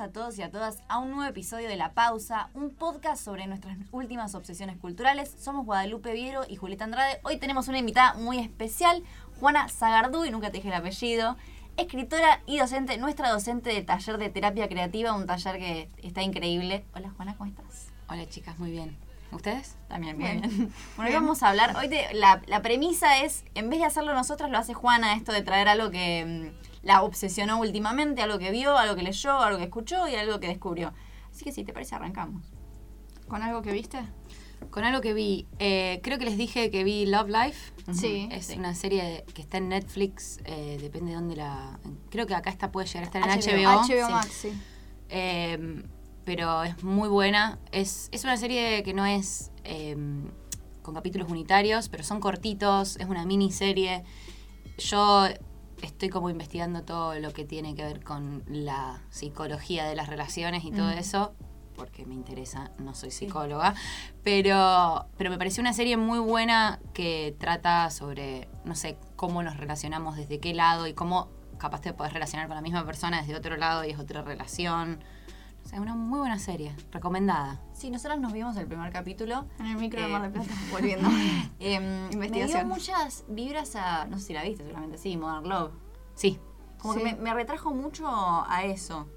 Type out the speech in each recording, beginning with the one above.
a todos y a todas a un nuevo episodio de La Pausa, un podcast sobre nuestras últimas obsesiones culturales. Somos Guadalupe Viero y Julieta Andrade. Hoy tenemos una invitada muy especial, Juana Zagardú, y nunca te dije el apellido, escritora y docente, nuestra docente de taller de terapia creativa, un taller que está increíble. Hola Juana, ¿cómo estás? Hola chicas, muy bien. ¿Ustedes? También, muy bien. Bueno, hoy vamos a hablar, hoy la, la premisa es, en vez de hacerlo nosotras, lo hace Juana, esto de traer algo que mm, la obsesionó últimamente, algo que vio, algo que leyó, algo que escuchó y algo que descubrió. Así que si te parece, arrancamos. ¿Con algo que viste? Con algo que vi. Eh, creo que les dije que vi Love Life. Sí. Es una serie que está en Netflix, eh, depende de dónde la... Creo que acá está puede llegar a estar en HBO. HBO, Max, sí. Em, pero es muy buena. Es, es una serie que no es em, con capítulos unitarios, pero son cortitos, es una miniserie. Yo estoy como investigando todo lo que tiene que ver con la psicología de las relaciones y todo eso, porque me interesa, no soy psicóloga, pero, pero me pareció una serie muy buena que trata sobre, no sé, cómo nos relacionamos, desde qué lado y cómo capaz te podés relacionar con la misma persona desde otro lado y es otra relación. O sea, una muy buena serie, recomendada. Sí, nosotros nos vimos el primer capítulo. En el micro de Eh, Mar del Plata, volviendo. Em, Investigación. Me dio muchas vibras a, no sé si la viste seguramente, sí, Modern Love. Sí. Como Sí. que me, me retrajo mucho a eso.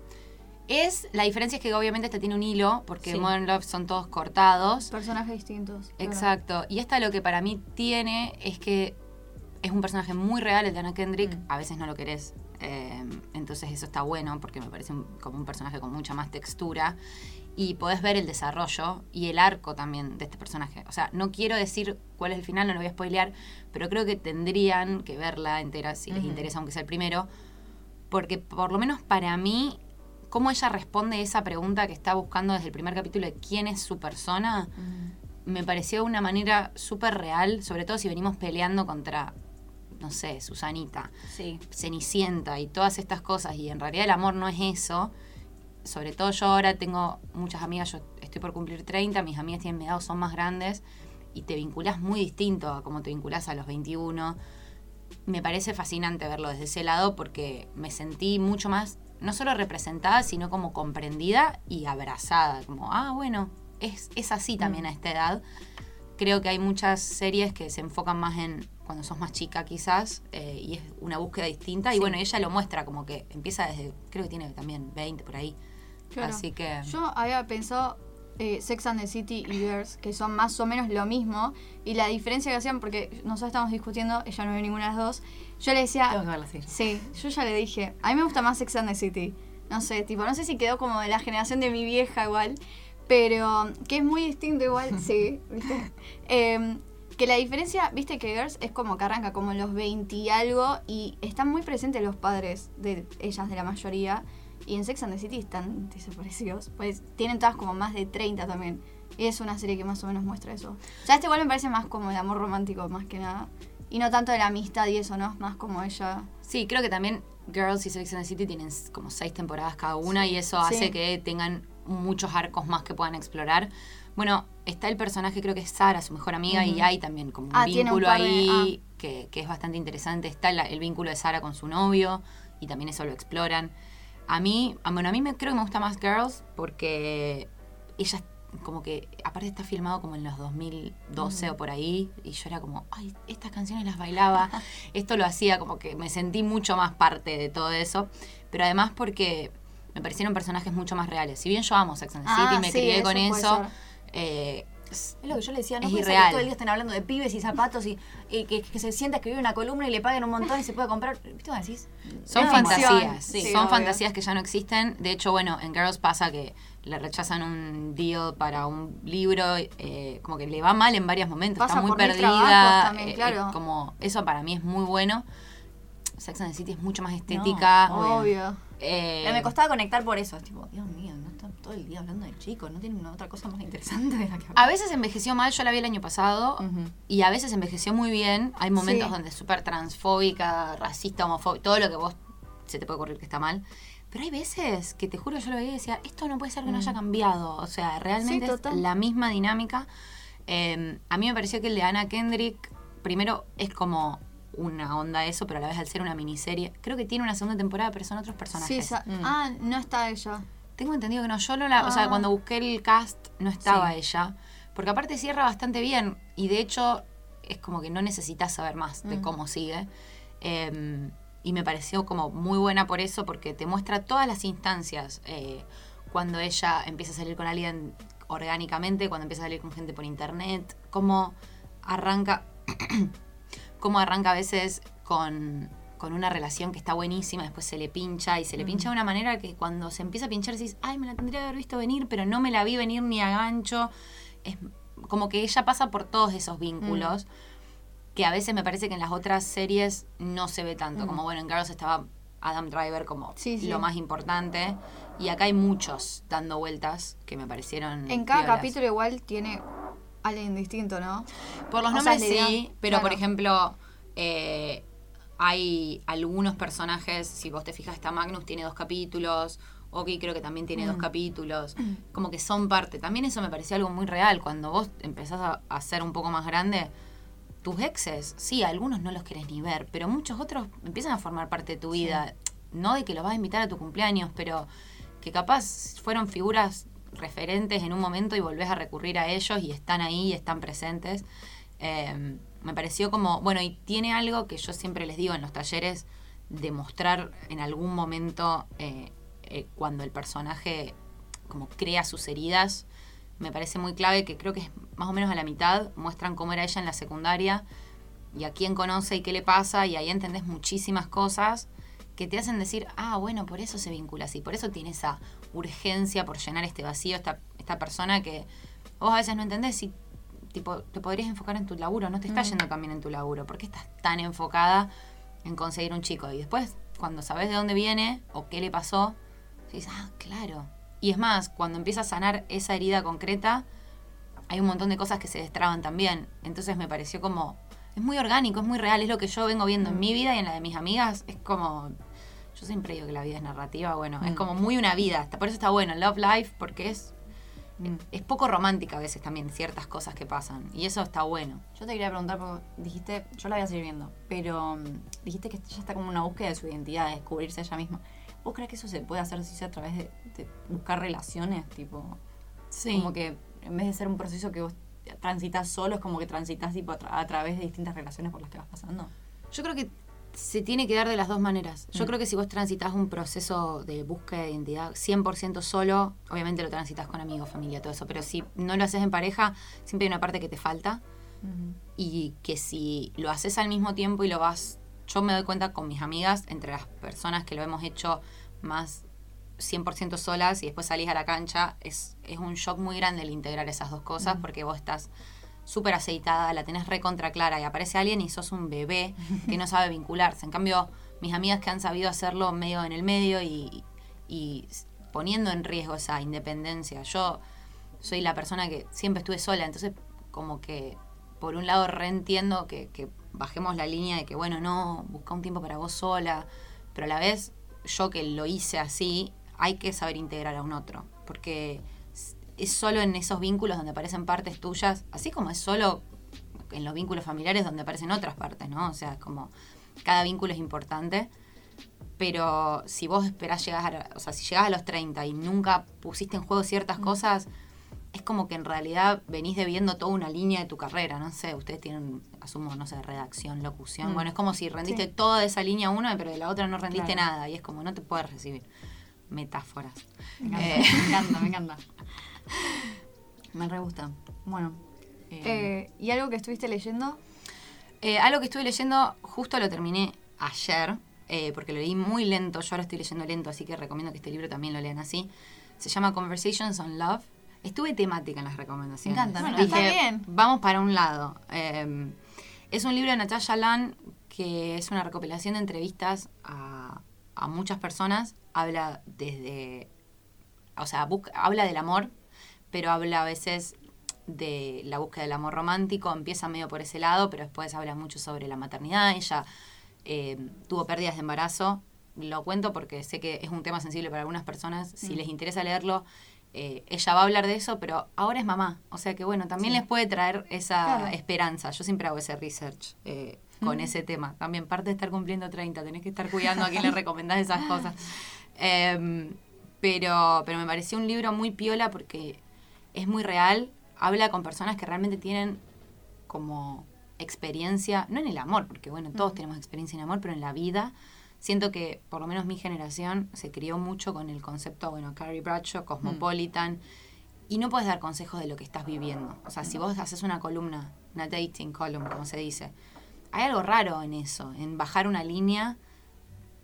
Es, la diferencia es que obviamente esta tiene un hilo, porque Sí. Modern Love son todos cortados. Personajes distintos. claro. Exacto. Y esta lo que para mí tiene es que es un personaje muy real, el de Anna Kendrick. Mm. A veces no lo querés. Eh, entonces eso está bueno porque me parece un- como un personaje con mucha más textura. Y podés ver el desarrollo y el arco también de este personaje. O sea, no quiero decir cuál es el final, no lo voy a spoilear, pero creo que tendrían que verla entera si les interesa, aunque sea el primero. Porque por lo menos para mí, cómo ella responde esa pregunta que está buscando desde el primer capítulo de quién es su persona, me pareció una manera súper real, sobre todo si venimos peleando contra, no sé, Susanita, Sí. Cenicienta y todas estas cosas, y en realidad el amor no es eso. Sobre todo yo ahora tengo muchas amigas, yo estoy por cumplir 30, mis amigas tienen mi edad son más grandes, y te vinculás muy distinto a como te vinculás a los 21. Me parece fascinante verlo desde ese lado porque me sentí mucho más, no solo representada, sino como comprendida y abrazada. Como, ah, bueno, es, es así también a esta edad. Creo que hay muchas series que se enfocan más en cuando sos más chica quizás eh, y es una búsqueda distinta. Y bueno, ella lo muestra como que empieza desde, creo que tiene también 20 por ahí. Claro. Así que... Yo había pensado eh, Sex and the City y Girls, que son más o menos lo mismo. Y la diferencia que hacían, porque nosotros estábamos discutiendo, ella no vio ninguna de las dos. Yo le decía. Tengo que verla, sí. Sí, yo ya le dije. A mí me gusta más Sex and the City. No sé, tipo, no sé si quedó como de la generación de mi vieja igual. Pero que es muy distinto igual, sí, ¿viste? Em, que la diferencia, viste que Girls es como que arranca como en los 20 y algo y están muy presentes los padres de ellas, de la mayoría. Y en Sex and the City están desaparecidos. Pues tienen todas como más de 30 también. Y es una serie que más o menos muestra eso. Ya este igual me parece más como el amor romántico, más que nada. Y no tanto de la amistad y eso, ¿no? Es más como ella. Sí, creo que también Girls y Sex and the City tienen como seis temporadas cada una y eso Sí. hace que tengan muchos arcos más que puedan explorar. Bueno, está el personaje, creo que es Sara, su mejor amiga, y hay también como un Ah, un vínculo ahí que, que es bastante interesante. Está la- el vínculo de Sara con su novio y también eso lo exploran. A mí, ah, bueno, a mí me, creo que me gusta más Girls porque ella como que, aparte está filmado como en los 2012 o por ahí, y yo era como, ay, estas canciones las bailaba, esto lo hacía como que me sentí mucho más parte de todo eso, pero además porque me parecieron personajes mucho más reales. Si bien yo amo Sex and the City, Ah, me sí, crié con eso. Eh, Es lo que yo le decía, no Es puede ser que irreal. todo el día estén hablando de pibes y zapatos y, y que, que se sienta a escribir una columna y le paguen un montón y se puede comprar. ¿Viste cómo decís? Son fantasías, sí, son obvio. fantasías que ya no existen. De hecho, bueno, en Girls pasa que le rechazan un deal para un libro, eh, como que le va mal en varios momentos, Pasa está muy perdida. también, eh, claro. eh, como eso para mí es muy bueno. Sex and the City es mucho más estética. obvio. Obvio. eh, Me costaba conectar por eso. Es tipo, Dios mío, todo el día hablando de chicos, no tienen otra cosa más interesante de la que a veces envejeció mal, yo la vi el año pasado, y a veces envejeció muy bien. Hay momentos Sí. donde es súper transfóbica, racista, homofóbica, todo lo que vos se te puede ocurrir que está mal. Pero hay veces que te juro, yo lo veía y decía, esto no puede ser que no haya cambiado. O sea, realmente Sí, es la misma dinámica. Eh, a mí me pareció que el de Anna Kendrick, primero, es como una onda eso, pero a la vez al ser una miniserie, creo que tiene una segunda temporada, pero son otros personajes. Mm. ah, no está ella. Tengo entendido que no, yo no la, o sea, Ah. cuando busqué el cast no estaba Sí. ella, porque aparte cierra bastante bien y de hecho es como que no necesitas saber más de Mm. cómo sigue. Eh, y me pareció como muy buena por eso, porque te muestra todas las instancias. eh, cuando ella empieza a salir con alguien orgánicamente, cuando empieza a salir con gente por internet, cómo arranca, cómo arranca a veces con, con una relación que está buenísima, después se le pincha y se le pincha de una manera que cuando se empieza a pinchar decís, ay, me la tendría que haber visto venir, pero no me la vi venir ni a gancho. Es como que ella pasa por todos esos vínculos que a veces me parece que en las otras series no se ve tanto. Mm. Como bueno, en Girls estaba Adam Driver como Sí, sí. lo más importante. Y acá hay muchos dando vueltas que me parecieron. En cada capítulo igual tiene alguien distinto, ¿no? Por los o nombres sí, pero por ejemplo, eh, hay algunos personajes, si vos te fijas, está Magnus tiene dos capítulos, Oki creo que también tiene dos capítulos, como que son parte. También eso me pareció algo muy real, cuando vos empezás a, a ser un poco más grande, tus exes, sí, algunos no los querés ni ver, pero muchos otros empiezan a formar parte de tu vida. No de que los vas a invitar a tu cumpleaños, pero que capaz fueron figuras referentes en un momento y volvés a recurrir a ellos y están ahí y están presentes. Eh, me pareció como, bueno, y tiene algo que yo siempre les digo en los talleres, de mostrar en algún momento eh, eh, cuando el personaje como crea sus heridas, me parece muy clave que creo que es más o menos a la mitad, muestran cómo era ella en la secundaria y a quién conoce y qué le pasa y ahí entendés muchísimas cosas que te hacen decir, ah, bueno, por eso se vincula así, por eso tiene esa urgencia por llenar este vacío, esta, esta persona que vos a veces no entendés si tipo, te podrías enfocar en tu laburo, no te está yendo también en tu laburo, ¿por qué estás tan enfocada en conseguir un chico? Y después, cuando sabes de dónde viene o qué le pasó, dices, ah, claro. Y es más, cuando empieza a sanar esa herida concreta, hay un montón de cosas que se destraban también. Entonces me pareció como, es muy orgánico, es muy real, es lo que yo vengo viendo en mi vida y en la de mis amigas, es como, yo siempre digo que la vida es narrativa, bueno, es Mm. como muy una vida, por eso está bueno, Love Life, porque es, Mm. es poco romántica a veces también ciertas cosas que pasan, y eso está bueno. Yo te quería preguntar, porque dijiste, yo la voy a seguir viendo, pero mm, dijiste que ella está como una búsqueda de su identidad, de descubrirse ella misma. ¿Vos crees que eso se puede hacer si sea a través de, de buscar relaciones? Tipo, Sí. como que en vez de ser un proceso que vos transitas solo, es como que transitas tipo, a, tra- a través de distintas relaciones por las que vas pasando. Yo creo que se tiene que dar de las dos maneras. Yo Mm. creo que si vos transitas un proceso de búsqueda de identidad 100% solo, obviamente lo transitas con amigos, familia, todo eso, pero si no lo haces en pareja, siempre hay una parte que te falta y que si lo haces al mismo tiempo y lo vas, yo me doy cuenta con mis amigas, entre las personas que lo hemos hecho más 100% solas y después salís a la cancha, es, es un shock muy grande el integrar esas dos cosas porque vos estás súper aceitada, la tenés recontra clara y aparece alguien y sos un bebé que no sabe vincularse. En cambio, mis amigas que han sabido hacerlo medio en el medio y, y poniendo en riesgo esa independencia. Yo soy la persona que siempre estuve sola, entonces como que por un lado reentiendo que, que bajemos la línea de que, bueno, no, busca un tiempo para vos sola, pero a la vez yo que lo hice así, hay que saber integrar a un otro, porque es solo en esos vínculos donde aparecen partes tuyas, así como es solo en los vínculos familiares donde aparecen otras partes, ¿no? O sea, como cada vínculo es importante, pero si vos esperás llegar, a, o sea, si llegás a los 30 y nunca pusiste en juego ciertas cosas, es como que en realidad venís debiendo toda una línea de tu carrera, no sé, ustedes tienen, asumo, no sé, redacción, locución, Mm. bueno, es como si rendiste Sí. toda esa línea una, pero de la otra no rendiste Claro. nada, y es como no te puedes recibir. Metáforas. Me encanta, Eh. me encanta, me encanta. Me re gusta. Bueno. eh, Eh, ¿Y algo que estuviste leyendo? Eh, algo que estuve leyendo, justo lo terminé ayer, porque lo leí muy lento, yo ahora estoy leyendo lento, así que recomiendo que este libro también lo lean así. Se llama Conversations on Love. Estuve temática en las recomendaciones. Me encanta, Bueno, encanta. está bien. Vamos para un lado. Es un libro de Natasha Lan que es una recopilación de entrevistas a, a muchas personas. Habla desde. O sea, busca- habla del amor, pero habla a veces de la búsqueda del amor romántico. Empieza medio por ese lado, pero después habla mucho sobre la maternidad. Ella eh, tuvo pérdidas de embarazo. Lo cuento porque sé que es un tema sensible para algunas personas. Si Mm. les interesa leerlo, eh, ella va a hablar de eso, pero ahora es mamá. O sea que bueno, también Sí. les puede traer esa Claro. esperanza. Yo siempre hago ese research. eh, con ese tema. También parte de estar cumpliendo 30, tenés que estar cuidando a quién le recomendás esas cosas. Em, pero, pero me pareció un libro muy piola porque es muy real, habla con personas que realmente tienen como experiencia, no en el amor, porque bueno, todos tenemos experiencia en amor, pero en la vida. Siento que por lo menos mi generación se crió mucho con el concepto, bueno, Carrie Bradshaw, Cosmopolitan, y no puedes dar consejos de lo que estás viviendo. O sea, si vos haces una columna, una dating column, como se dice, hay algo raro en eso, en bajar una línea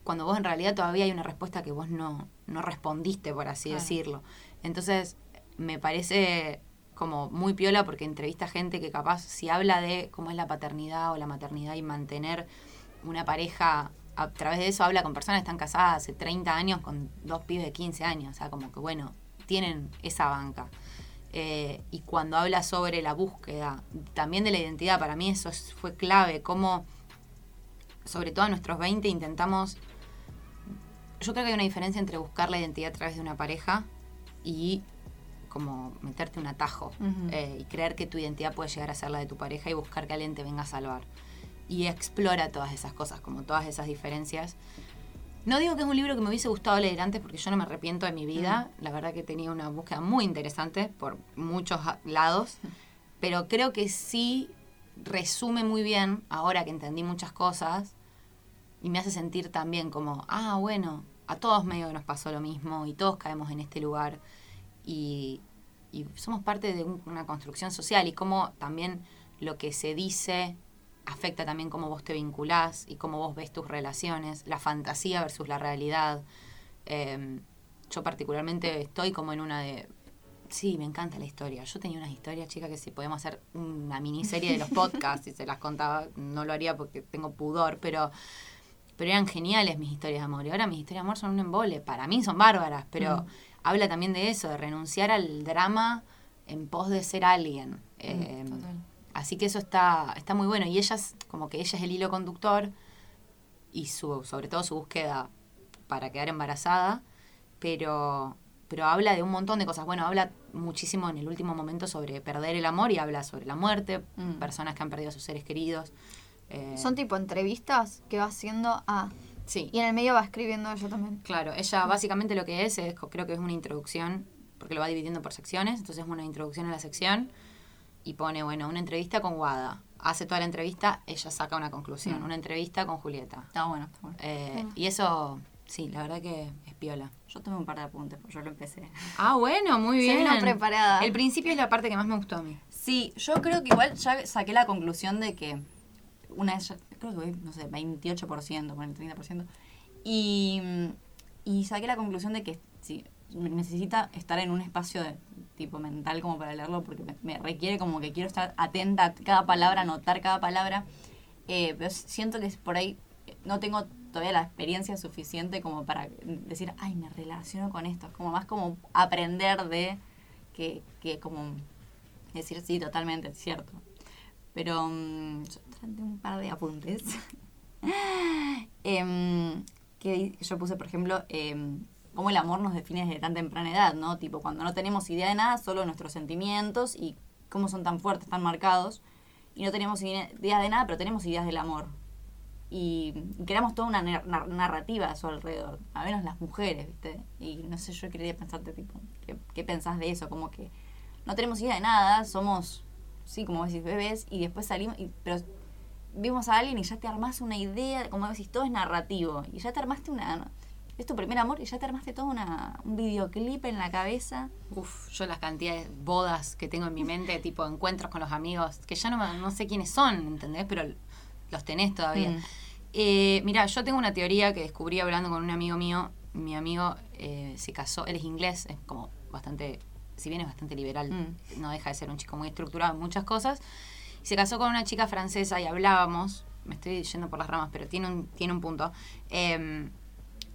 cuando vos en realidad todavía hay una respuesta que vos no, no respondiste, por así decirlo. Entonces, me parece como muy piola porque entrevista gente que capaz si habla de cómo es la paternidad o la maternidad y mantener una pareja a través de eso habla con personas que están casadas hace 30 años con dos pibes de 15 años, o sea, como que bueno, tienen esa banca. Eh, y cuando habla sobre la búsqueda también de la identidad, para mí eso fue clave, cómo sobre todo a nuestros 20 intentamos, yo creo que hay una diferencia entre buscar la identidad a través de una pareja y como meterte un atajo eh, y creer que tu identidad puede llegar a ser la de tu pareja y buscar que alguien te venga a salvar. Y explora todas esas cosas, como todas esas diferencias. No digo que es un libro que me hubiese gustado leer antes porque yo no me arrepiento de mi vida. La verdad que tenía una búsqueda muy interesante por muchos lados. Pero creo que sí resume muy bien, ahora que entendí muchas cosas, y me hace sentir también como, ah, bueno, a todos medio que nos pasó lo mismo y todos caemos en este lugar. Y, somos parte de una construcción social y cómo también lo que se dice afecta también cómo vos te vinculás y cómo vos ves tus relaciones, la fantasía versus la realidad. Em, yo particularmente estoy como en una de... Sí, me encanta la historia. Yo tenía unas historias, chicas, que si podemos hacer una miniserie de los podcasts y se las contaba, no lo haría porque tengo pudor, pero, pero eran geniales mis historias de amor. Y ahora mis historias de amor son un embole. Para mí son bárbaras, pero mm. Habla también de eso, de renunciar al drama en pos de ser alguien. Mm, em, Así que eso está, está muy bueno. Y ella es como que ella es el hilo conductor y su, sobre todo su búsqueda para quedar embarazada, pero, pero habla de un montón de cosas. Bueno, habla muchísimo en el último momento sobre perder el amor y habla sobre la muerte, mm. personas que han perdido a sus seres queridos. Eh, Son tipo entrevistas que va haciendo a... Sí. Y en el medio va escribiendo ella también. Claro, ella básicamente lo que es, es creo que es una introducción, porque lo va dividiendo por secciones, entonces es una introducción a la sección y pone, bueno, una entrevista con Wada. Hace toda la entrevista, ella saca una conclusión. Mm. Una entrevista con Julieta. Está bueno, está bueno. Eh, y eso, sí, la verdad que es piola. Yo tomé un par de apuntes, porque yo lo empecé. Ah, bueno, muy bien. Soy preparada. El principio es la parte que más me gustó a mí. Sí, yo creo que igual ya saqué la conclusión de que una vez, creo que no sé, 28%, con el 30%. Y, y saqué la conclusión de que sí, necesita estar en un espacio de tipo mental como para leerlo porque me, requiere como que quiero estar atenta a cada palabra, anotar cada palabra. Eh, pero siento que por ahí no tengo todavía la experiencia suficiente como para decir, ay, me relaciono con esto. Es como más como aprender de que, que como decir, sí, totalmente, es cierto. Pero um, traté un par de apuntes. eh, que yo puse, por ejemplo, eh, cómo el amor nos define desde tan temprana edad, ¿no? Tipo, cuando no tenemos idea de nada, solo nuestros sentimientos y cómo son tan fuertes, tan marcados. Y no tenemos idea de nada, pero tenemos ideas del amor. Y, creamos toda una narrativa a su alrededor, a menos las mujeres, ¿viste? Y no sé, yo quería pensarte, tipo, ¿qué, pensás de eso? Como que no tenemos idea de nada, somos, sí, como decís, bebés, y después salimos, y, pero vimos a alguien y ya te armás una idea, como decís, todo es narrativo, y ya te armaste una es tu primer amor y ya te armaste todo una, un videoclip en la cabeza. Uf, yo las cantidades de bodas que tengo en mi mente, tipo encuentros con los amigos, que ya no, no sé quiénes son, ¿entendés? Pero los tenés todavía. Mm. Eh, mira, yo tengo una teoría que descubrí hablando con un amigo mío. Mi amigo eh, se casó, él es inglés, es como bastante, si bien es bastante liberal, mm. no deja de ser un chico muy estructurado en muchas cosas. Se casó con una chica francesa y hablábamos, me estoy yendo por las ramas, pero tiene un, tiene un punto. Eh,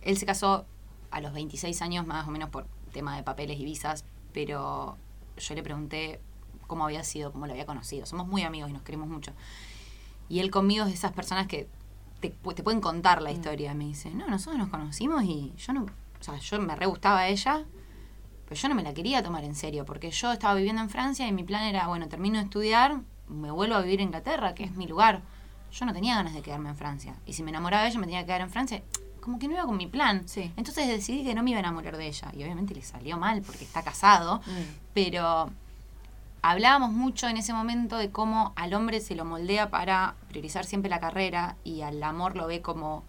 él se casó a los 26 años, más o menos por tema de papeles y visas, pero yo le pregunté cómo había sido, cómo lo había conocido. Somos muy amigos y nos queremos mucho. Y él conmigo es de esas personas que te, pueden contar la mm. historia. Me dice, no, nosotros nos conocimos y yo no, o sea, yo me re gustaba a ella, pero yo no me la quería tomar en serio, porque yo estaba viviendo en Francia y mi plan era, bueno, termino de estudiar, me vuelvo a vivir en Inglaterra, que es mi lugar. yo no tenía ganas de quedarme en Francia. Y si me enamoraba de ella, me tenía que quedar en Francia. Como que no iba con mi plan. Sí. Entonces decidí que no me iba a enamorar de ella. Y obviamente le salió mal porque está casado. Mm. Pero hablábamos mucho en ese momento de cómo al hombre se lo moldea para priorizar siempre la carrera y al amor lo ve como,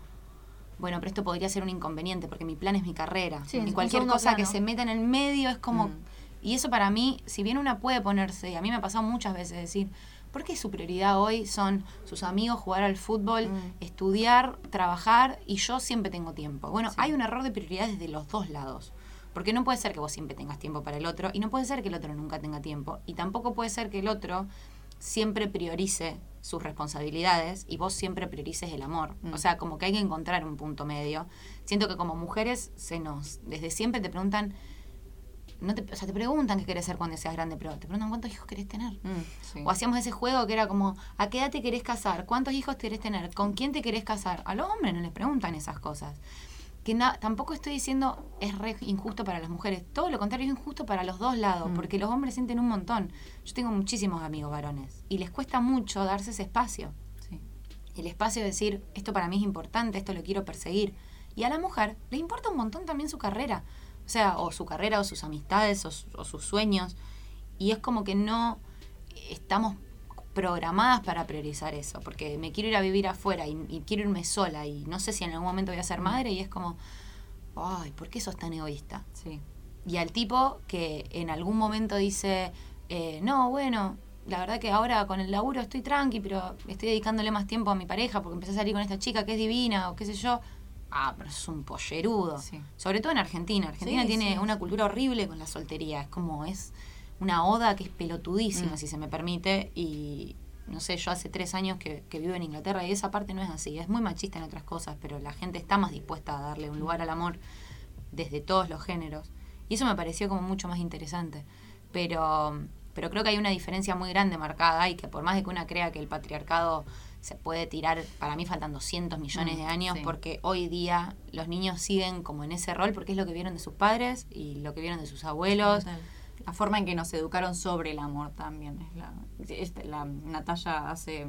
bueno, pero esto podría ser un inconveniente porque mi plan es mi carrera. Sí, y cualquier cosa que se meta en el medio es como... Mm. Y eso para mí, si bien una puede ponerse, y a mí me ha pasado muchas veces decir, ¿por qué su prioridad hoy son sus amigos, jugar al fútbol, Mm. estudiar, trabajar y yo siempre tengo tiempo? Bueno, Sí. hay un error de prioridades de los dos lados. Porque no puede ser que vos siempre tengas tiempo para el otro y no puede ser que el otro nunca tenga tiempo. Y tampoco puede ser que el otro siempre priorice sus responsabilidades y vos siempre priorices el amor. Mm. O sea, como que hay que encontrar un punto medio. Siento que como mujeres se nos, desde siempre te preguntan, no te, o sea, te preguntan qué querés ser cuando seas grande, pero te preguntan cuántos hijos querés tener. Mm, sí. O hacíamos ese juego que era como, ¿a qué edad te querés casar? ¿Cuántos hijos querés tener? ¿Con quién te querés casar? A los hombres no les preguntan esas cosas. Que na- tampoco estoy diciendo es re injusto para las mujeres. Todo lo contrario, es injusto para los dos lados, Mm. porque los hombres sienten un montón. Yo tengo muchísimos amigos varones y les cuesta mucho darse ese espacio. Sí. El espacio de decir, esto para mí es importante, esto lo quiero perseguir. Y a la mujer le importa un montón también su carrera. O sea, o su carrera, o sus amistades, o, su- o sus sueños. Y es como que no estamos programadas para priorizar eso, porque me quiero ir a vivir afuera y, y quiero irme sola y no sé si en algún momento voy a ser madre y es como, ay, ¿por qué sos tan egoísta? Sí. Y al tipo que en algún momento dice, eh, no, bueno, la verdad que ahora con el laburo estoy tranqui, pero estoy dedicándole más tiempo a mi pareja porque empecé a salir con esta chica que es divina o qué sé yo. Ah, pero es un pollerudo. Sí. Sobre todo en Argentina. Argentina Sí, tiene sí. una cultura horrible con la soltería. Es como, es una oda que es pelotudísima, Mm. si se me permite. Y no sé, yo hace tres años que, que vivo en Inglaterra y esa parte no es así. Es muy machista en otras cosas, pero la gente está más dispuesta a darle un lugar al amor desde todos los géneros. Y eso me pareció como mucho más interesante. Pero, pero creo que hay una diferencia muy grande marcada y que por más de que una crea que el patriarcado se puede tirar, para mí faltan 200 millones Mm, de años, sí. porque hoy día los niños siguen como en ese rol, porque es lo que vieron de sus padres y lo que vieron de sus abuelos. La forma en que nos educaron sobre el amor también. Es la, este, la Natalia hace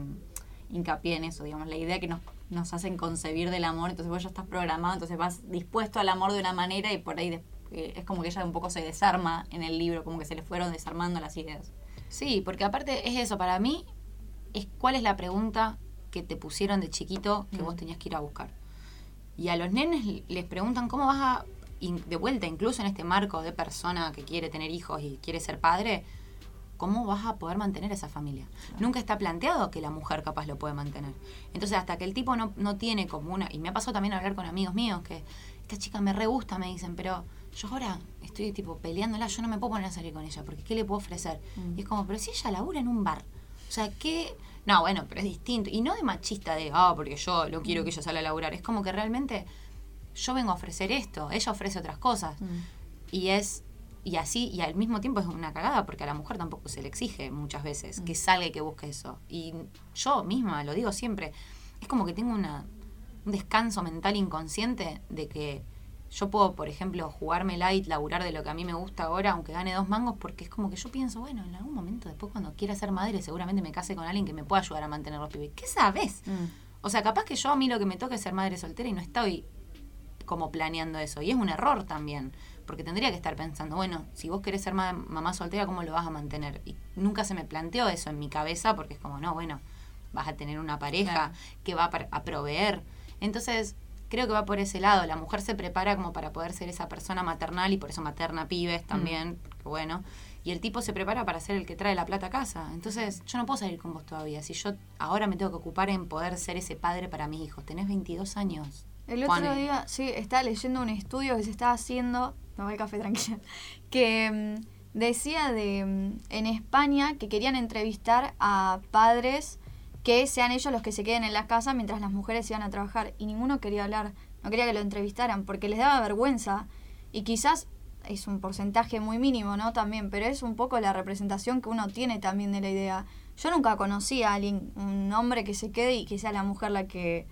hincapié en eso, digamos, la idea que nos, nos hacen concebir del amor, entonces vos ya estás programado, entonces vas dispuesto al amor de una manera y por ahí eh, es como que ella un poco se desarma en el libro, como que se le fueron desarmando las ideas. Sí, porque aparte es eso, para mí, es cuál es la pregunta que te pusieron de chiquito que Mm. vos tenías que ir a buscar. Y a los nenes les preguntan cómo vas a, in- de vuelta, incluso en este marco de persona que quiere tener hijos y quiere ser padre, ¿cómo vas a poder mantener esa familia? Nunca está planteado que la mujer capaz lo puede mantener. Entonces, hasta que el tipo no, no tiene como una... Y me ha pasado también hablar con amigos míos que esta chica me re gusta, me dicen, pero yo ahora estoy tipo peleándola, yo no me puedo poner a salir con ella, porque ¿qué le puedo ofrecer? Mm. Y es como, pero si ella labura en un bar. O sea, ¿qué...? No, bueno, pero es distinto. Y no de machista de, ah, porque yo no quiero que ella salga a laburar. Es como que realmente yo vengo a ofrecer esto, ella ofrece otras cosas. Y es y así y al mismo tiempo es una cagada porque a la mujer tampoco se le exige muchas veces que salga y que busque eso. Y yo misma lo digo siempre, es como que tengo una un descanso mental inconsciente de que yo puedo, por ejemplo, jugarme light, laburar de lo que a mí me gusta ahora, aunque gane dos mangos, porque es como que yo pienso, bueno, en algún momento después cuando quiera ser madre, seguramente me case con alguien que me pueda ayudar a mantener los pibes. ¿Qué sabes? Mm. O sea, capaz que yo a mí lo que me toca es ser madre soltera y no estoy como planeando eso. Y es un error también, porque tendría que estar pensando, bueno, si vos querés ser ma- mamá soltera, ¿cómo lo vas a mantener? Y nunca se me planteó eso en mi cabeza, porque es como, no, bueno, vas a tener una pareja Claro. que va a proveer. Entonces, creo que va por ese lado. La mujer se prepara como para poder ser esa persona maternal y por eso materna pibes también, que bueno. Y el tipo se prepara para ser el que trae la plata a casa. Entonces, yo no puedo salir con vos todavía. Si yo ahora me tengo que ocupar en poder ser ese padre para mis hijos. Tenés 22 años. El otro Pone. día, sí, estaba leyendo un estudio que se estaba haciendo, me voy al café tranquila, que mm, decía de mm, en España que querían entrevistar a padres que sean ellos los que se queden en la casa mientras las mujeres iban a trabajar y ninguno quería hablar, no quería que lo entrevistaran porque les daba vergüenza y quizás es un porcentaje muy mínimo, ¿no? También, pero es un poco la representación que uno tiene también de la idea. Yo nunca conocí a alguien, un hombre que se quede y que sea la mujer la que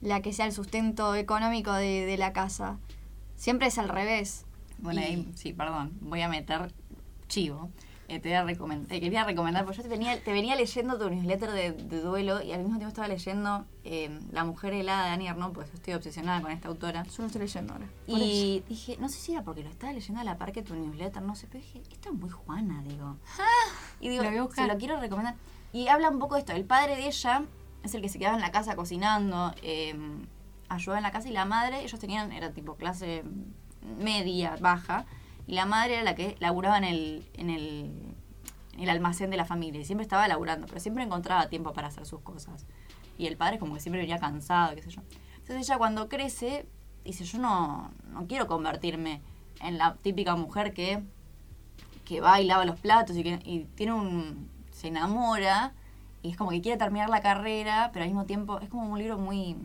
la que sea el sustento económico de, de la casa. Siempre es al revés. Bueno, Y- ahí, sí, perdón, voy a meter chivo. Eh, te, voy a recomend- te quería recomendar, porque yo te venía, te venía leyendo tu newsletter de, de duelo y al mismo tiempo estaba leyendo eh, La mujer helada de Annie Ernaux, pues estoy obsesionada con esta autora. Yo lo estoy leyendo ahora. Y dije, no sé si era porque lo estaba leyendo a la par que tu newsletter, no sé, pero dije, esto es muy Juana, digo. Y digo, Lo se lo quiero recomendar. Y habla un poco de esto, el padre de ella es el que se quedaba en la casa cocinando, eh, ayudaba en la casa y la madre, ellos tenían, era tipo clase media, baja, y la madre era la que laburaba en el, en el, en el almacén de la familia, y siempre estaba laburando, pero siempre encontraba tiempo para hacer sus cosas. Y el padre como que siempre venía cansado, qué sé yo. Entonces ella cuando crece, dice, yo no, no quiero convertirme en la típica mujer que, que va y lava los platos y, que, y tiene un... se enamora y es como que quiere terminar la carrera, pero al mismo tiempo es como un libro muy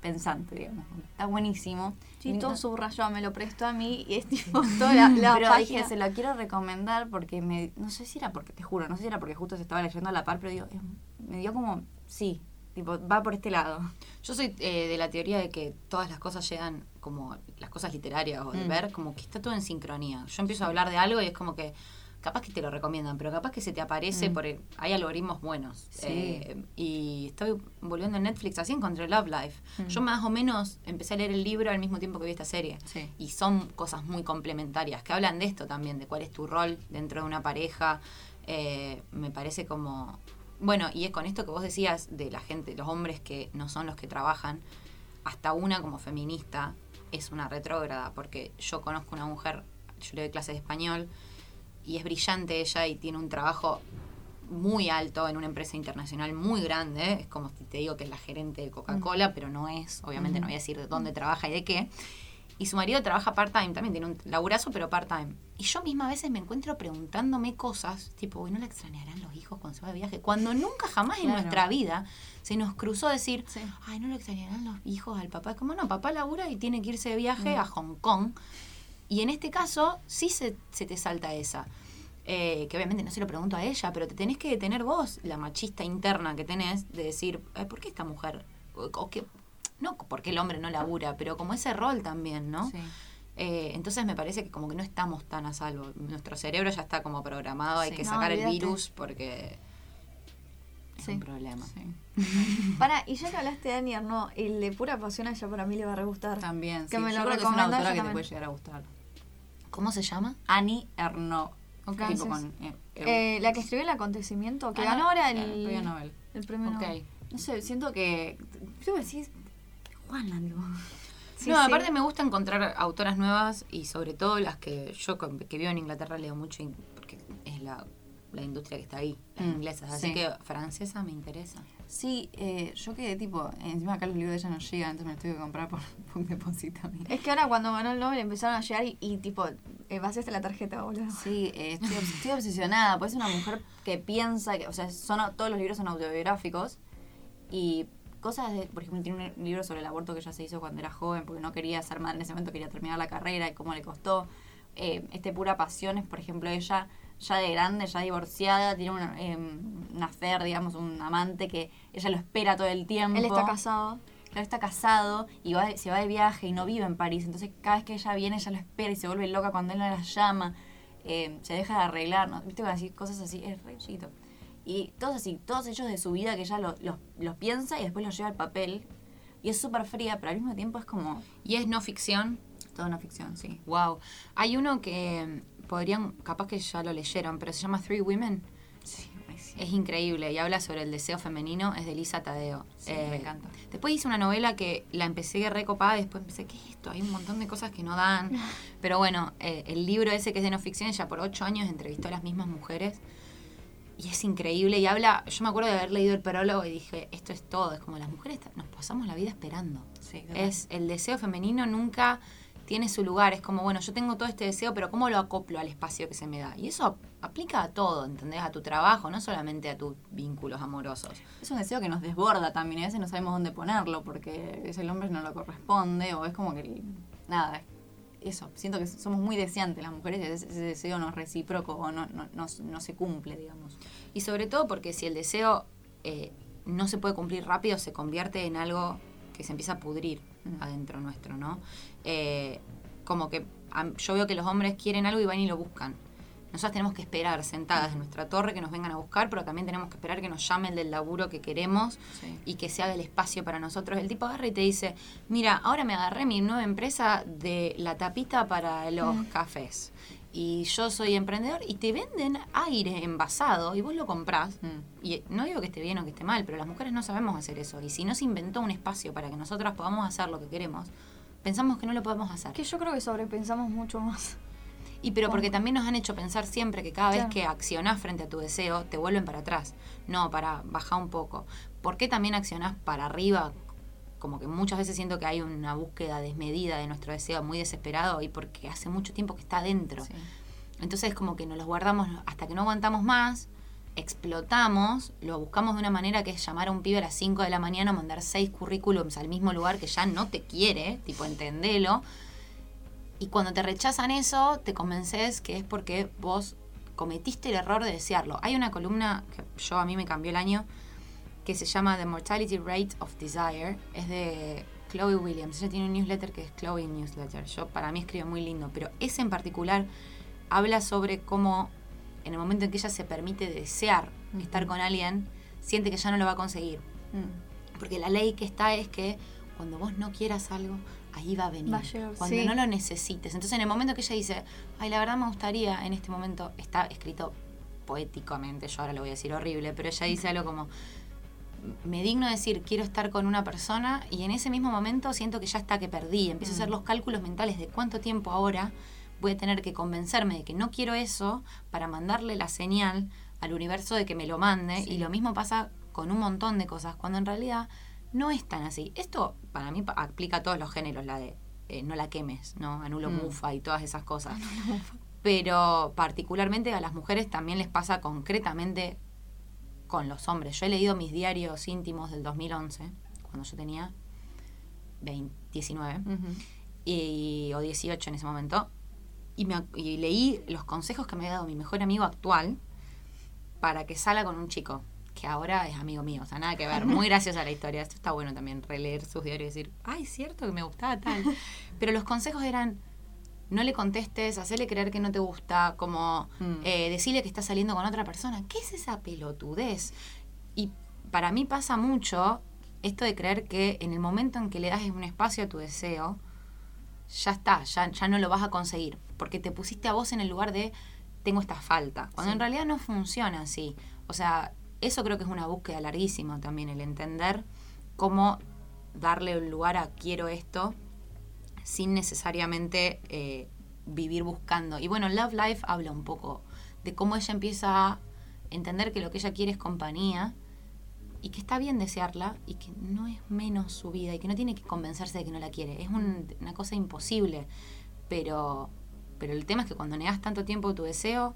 pensante, digamos. Está buenísimo. Todo no- subrayado, me lo prestó a mí y es tipo toda la, la pero página. dije, se lo quiero recomendar porque me, no sé si era porque, te juro, no sé si era porque justo se estaba leyendo a la par, pero digo, es- me dio como, sí, tipo, va por este lado. Yo soy eh, de la teoría de que todas las cosas llegan como las cosas literarias o de Mm. ver, como que está todo en sincronía. Yo empiezo a hablar de algo y es como que capaz que te lo recomiendan, pero capaz que se te aparece Mm. por el- hay algoritmos buenos. Sí. Eh, y estoy volviendo en Netflix, así encontré Love Life. Mm. Yo más o menos empecé a leer el libro al mismo tiempo que vi esta serie. Sí. Y son cosas muy complementarias, que hablan de esto también, de cuál es tu rol dentro de una pareja. Eh, me parece como... Bueno, y es con esto que vos decías de la gente, los hombres que no son los que trabajan, hasta una como feminista es una retrógrada, porque yo conozco una mujer, yo le doy clases de español, y es brillante ella y tiene un trabajo muy alto en una empresa internacional muy grande. Es como si te digo que es la gerente de Coca-Cola, pero no es. Obviamente no voy a decir de dónde trabaja y de qué. Y su marido trabaja part-time, también tiene un laburazo, pero part-time. Y yo misma a veces me encuentro preguntándome cosas, tipo, "Uy, ¿no la extrañarán los hijos cuando se va de viaje? Cuando nunca jamás en nuestra vida se nos cruzó decir, Sí. ay, ¿no le extrañarán los hijos al papá? Como no, papá labura y tiene que irse de viaje Mm. a Hong Kong. Y en este caso, sí se, se te salta esa. Eh, que obviamente no se lo pregunto a ella, pero te tenés que detener vos, la machista interna que tenés, de decir, "Ay, ¿por qué esta mujer? O, o que, no porque el hombre no labura, pero como ese rol también, ¿no? Sí. Eh, entonces me parece que como que no estamos tan a salvo. Nuestro cerebro ya está como programado, hay que No, sacar el virus porque es Sí. un problema. Sí. Para, y ya que hablaste de Annie Ernaux, el de pura pasión a ella para mí le va a re gustar. También, Que sí. me Yo lo creo que es una autora que te puede llegar a gustar. ¿Cómo se llama? Annie Ernaux. Tipo con, eh, Eh, la que escribió el acontecimiento, que Ah, ganó ahora el el, premio Nobel. el premio Ok. Nobel. No sé, siento que. Yo decís. Juana, digo. Sí, no, sí. aparte me gusta encontrar autoras nuevas y sobre todo las que yo que vivo en Inglaterra leo mucho porque es la, la industria que está ahí, las Mm, inglesas. Así sí. que francesa me interesa. Sí, eh, yo quedé tipo. Encima acá los libros de ella no llegan, entonces me los tuve que comprar por un depósito. Es que ahora cuando ganó el Nobel empezaron a llegar y, y tipo, eh, vaciaste la tarjeta, boludo. Sí, eh, estoy, estoy obsesionada, pues es una mujer que piensa que, o sea, son, todos los libros son autobiográficos y cosas de, por ejemplo, tiene un libro sobre el aborto que ella se hizo cuando era joven porque no quería ser madre en ese momento, quería terminar la carrera y cómo le costó. Eh, este Pura Pasiones, por ejemplo, ella ya de grande, ya divorciada, tiene una, eh, una affair, digamos, un amante que ella lo espera todo el tiempo. Él está casado. Claro, está casado y va se va de viaje y no vive en París. Entonces, cada vez que ella viene, ella lo espera y se vuelve loca cuando él no la llama. Eh, se deja de arreglar, ¿no? ¿Viste? Así, cosas así, es re chiquito. Y todos así, todos ellos de su vida que ella lo- los, los piensa y después los lleva al papel. Y es súper fría, pero al mismo tiempo es como ¿Y es no ficción? toda una ficción, sí. Wow. Hay uno que podrían, capaz que ya lo leyeron, pero se llama Three Women. Sí. Es increíble y habla sobre el deseo femenino, es de Lisa Tadeo. Sí, me encanta. Después hice una novela que la empecé recopada y después empecé, ¿qué es esto? Hay un montón de cosas que no dan. Pero bueno, eh, el libro ese que es de no ficción, ella por ocho años entrevistó a las mismas mujeres y es increíble y habla, yo me acuerdo de haber leído el prólogo y dije, esto es todo, es como las mujeres nos pasamos la vida esperando. Sí. Es el deseo femenino nunca tiene su lugar, es como, bueno, yo tengo todo este deseo, pero ¿cómo lo acoplo al espacio que se me da? Y eso ap- aplica a todo, ¿entendés? A tu trabajo, no solamente a tus vínculos amorosos. Es un deseo que nos desborda también, y a veces no sabemos dónde ponerlo porque es el hombre no lo corresponde o es como que nada, eso, siento que somos muy deseantes las mujeres y ese, ese deseo no es recíproco o no, no, no, no se cumple, digamos. Y sobre todo porque si el deseo eh, no se puede cumplir rápido, se convierte en algo que se empieza a pudrir Mm. adentro nuestro, ¿no? Eh, como que yo veo que los hombres quieren algo y van y lo buscan. Nosotros tenemos que esperar sentadas en nuestra torre que nos vengan a buscar, pero también tenemos que esperar que nos llame el del laburo que queremos Sí. y que se haga el espacio para nosotros. El tipo agarra y te dice, mira, ahora me agarré mi nueva empresa de la tapita para los cafés. Y yo soy emprendedor y te venden aire envasado y vos lo comprás. Mm. Y no digo que esté bien o que esté mal, pero las mujeres no sabemos hacer eso. Y si no se inventó un espacio para que nosotras podamos hacer lo que queremos, pensamos que no lo podemos hacer. Que yo creo que sobrepensamos mucho más. Y pero porque también nos han hecho pensar siempre que cada vez Claro. que accionás frente a tu deseo, te vuelven para atrás. No, para bajar un poco. ¿Por qué también accionás para arriba? Como que muchas veces siento que hay una búsqueda desmedida de nuestro deseo muy desesperado y porque hace mucho tiempo que está dentro. Sí. Entonces como que nos los guardamos hasta que no aguantamos más, explotamos, lo buscamos de una manera que es llamar a un pibe a las 5 de la mañana, mandar seis currículums al mismo lugar que ya no te quiere, tipo entendelo. Y cuando te rechazan eso, te convences que es porque vos cometiste el error de desearlo. Hay una columna que yo a mí me cambió el año que se llama The Mortality Rate of Desire. Es de Chloe Williams. Ella tiene un newsletter que es Chloe Newsletter. Yo para mí escribe muy lindo, pero ese en particular habla sobre cómo en el momento en que ella se permite desear estar con alguien, siente que ya no lo va a conseguir. Mm. Porque la ley que está es que cuando vos no quieras algo, ahí va a venir. Va a llegar, cuando sí. no lo necesites. Entonces, en el momento que ella dice, ay, la verdad me gustaría, en este momento está escrito poéticamente, yo ahora lo voy a decir horrible, pero ella dice algo como, me digno decir, quiero estar con una persona y en ese mismo momento siento que ya está, que perdí. Empiezo a hacer los cálculos mentales de cuánto tiempo ahora voy a tener que convencerme de que no quiero eso para mandarle la señal al universo de que me lo mande. Y lo mismo pasa con un montón de cosas, cuando en realidad no es tan así. Esto para mí aplica a todos los géneros, la de eh, no la quemes, ¿no? Anulo Mm. mufa y todas esas cosas. Pero particularmente a las mujeres también les pasa concretamente con los hombres. Yo he leído mis diarios íntimos del 2011, cuando yo tenía 20, 19 Ujú. y, o 18 en ese momento, y, me, y leí los consejos que me había dado mi mejor amigo actual para que salga con un chico, que ahora es amigo mío, o sea, nada que ver, muy graciosa la historia. Esto está bueno también, releer sus diarios y decir, ay, cierto que me gustaba tal. Pero los consejos eran, no le contestes, hacerle creer que no te gusta, como Mm. eh, decirle que estás saliendo con otra persona. ¿Qué es esa pelotudez? Y para mí pasa mucho esto de creer que en el momento en que le das un espacio a tu deseo, ya está, ya, ya no lo vas a conseguir, porque te pusiste a vos en el lugar de tengo esta falta, cuando Sí. en realidad no funciona así. O sea, eso creo que es una búsqueda larguísima también, el entender cómo darle un lugar a quiero esto sin necesariamente eh, vivir buscando. Y bueno, Love Life habla un poco de cómo ella empieza a entender que lo que ella quiere es compañía y que está bien desearla y que no es menos su vida y que no tiene que convencerse de que no la quiere. Es un- una cosa imposible. Pero, pero el tema es que cuando negas tanto tiempo tu deseo,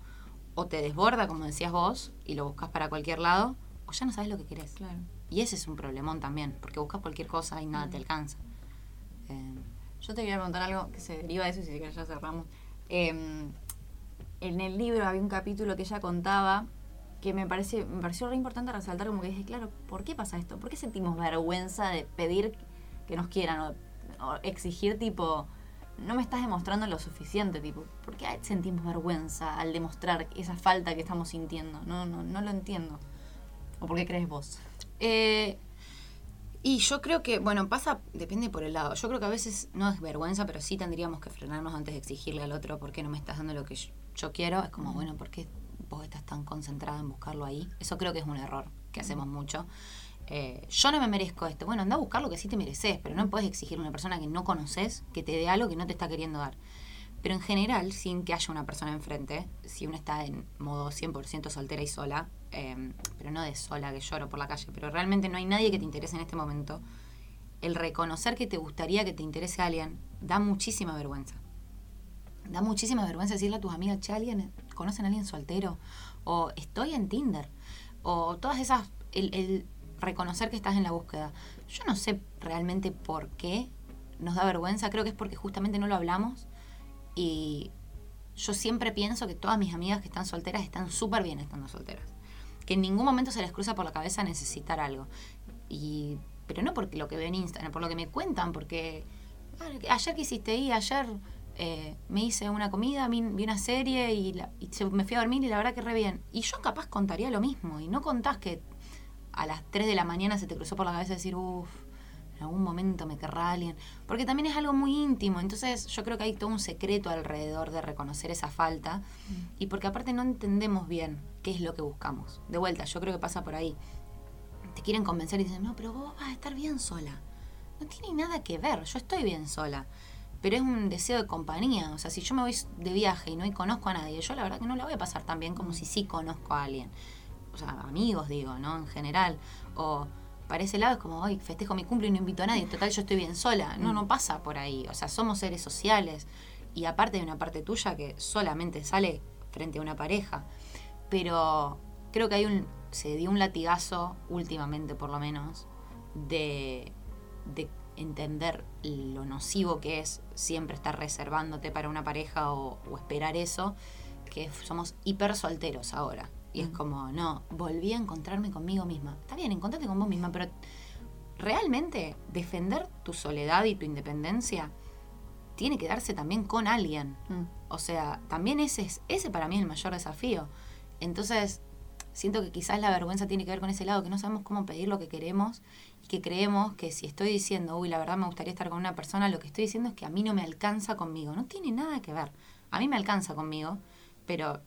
o te desborda, como decías vos, y lo buscas para cualquier lado, o ya no sabes lo que querés. Claro. Y ese es un problemón también, porque buscas cualquier cosa y nada te alcanza. Eh, Yo te quería preguntar algo que se deriva de eso y si ya cerramos. Eh, en el libro había un capítulo que ella contaba que me, parece, me pareció re importante resaltar como que dije, claro, ¿por qué pasa esto? ¿Por qué sentimos vergüenza de pedir que nos quieran o exigir tipo, no me estás demostrando lo suficiente, tipo, ¿por qué sentimos vergüenza al demostrar esa falta que estamos sintiendo? No, no, no lo entiendo. ¿O por qué crees vos? Eh, y yo creo que, bueno, pasa, depende por el lado. Yo creo que a veces no es vergüenza, pero sí tendríamos que frenarnos antes de exigirle al otro por qué no me estás dando lo que yo, yo quiero. Es como, bueno, ¿por qué vos estás tan concentrada en buscarlo ahí? Eso creo que es un error que hacemos mucho. Eh, yo no me merezco esto. Bueno, anda a buscar lo que sí te mereces, pero no puedes exigir a una persona que no conoces que te dé algo que no te está queriendo dar. Pero en general, sin que haya una persona enfrente, si uno está en modo 100% soltera y sola, eh, pero no de sola que lloro por la calle, pero realmente no hay nadie que te interese en este momento, el reconocer que te gustaría que te interese alguien da muchísima vergüenza. Da muchísima vergüenza decirle a tus amigas, che, ¿alguien, ¿conocen a alguien soltero? O estoy en Tinder. O todas esas, el, el reconocer que estás en la búsqueda. Yo no sé realmente por qué nos da vergüenza, creo que es porque justamente no lo hablamos y yo siempre pienso que todas mis amigas que están solteras están súper bien estando solteras. Que en ningún momento se les cruza por la cabeza necesitar algo. Y, pero no porque lo que veo en Instagram, por lo que me cuentan, porque "Ah, ayer que hiciste ayer eh, me hice una comida, vi una serie y, la- y se- me fui a dormir y la verdad que re bien. Y yo capaz contaría lo mismo. Y no contás que a las 3 de la mañana se te cruzó por la cabeza decir, uff, en algún momento me querrá alguien. Porque también es algo muy íntimo. Entonces yo creo que hay todo un secreto alrededor de reconocer esa falta. Y porque aparte no entendemos bien qué es lo que buscamos. De vuelta, yo creo que pasa por ahí. Te quieren convencer y dicen, no, pero vos vas a estar bien sola. No tiene nada que ver, yo estoy bien sola. Pero es un deseo de compañía. O sea, si yo me voy de viaje y no conozco a nadie, yo la verdad que no la voy a pasar tan bien como si sí conozco a alguien. O sea, amigos digo, ¿no? En general. O para ese lado es como, hoy festejo mi cumple y no invito a nadie. Total, yo estoy bien sola. No, no pasa por ahí. O sea, somos seres sociales. Y aparte de una parte tuya que solamente sale frente a una pareja. Pero creo que hay un. se dio un latigazo, últimamente por lo menos, de, de entender lo nocivo que es siempre estar reservándote para una pareja o, o esperar eso, que somos hiper solteros ahora. Y es como, no, volví a encontrarme conmigo misma. Está bien, encontrate con vos misma, pero realmente defender tu soledad y tu independencia tiene que darse también con alguien. Mm. O sea, también ese es, ese para mí es el mayor desafío. Entonces, siento que quizás la vergüenza tiene que ver con ese lado, que no sabemos cómo pedir lo que queremos y que creemos que si estoy diciendo, uy, la verdad me gustaría estar con una persona, lo que estoy diciendo es que a mí no me alcanza conmigo. No tiene nada que ver. A mí me alcanza conmigo, pero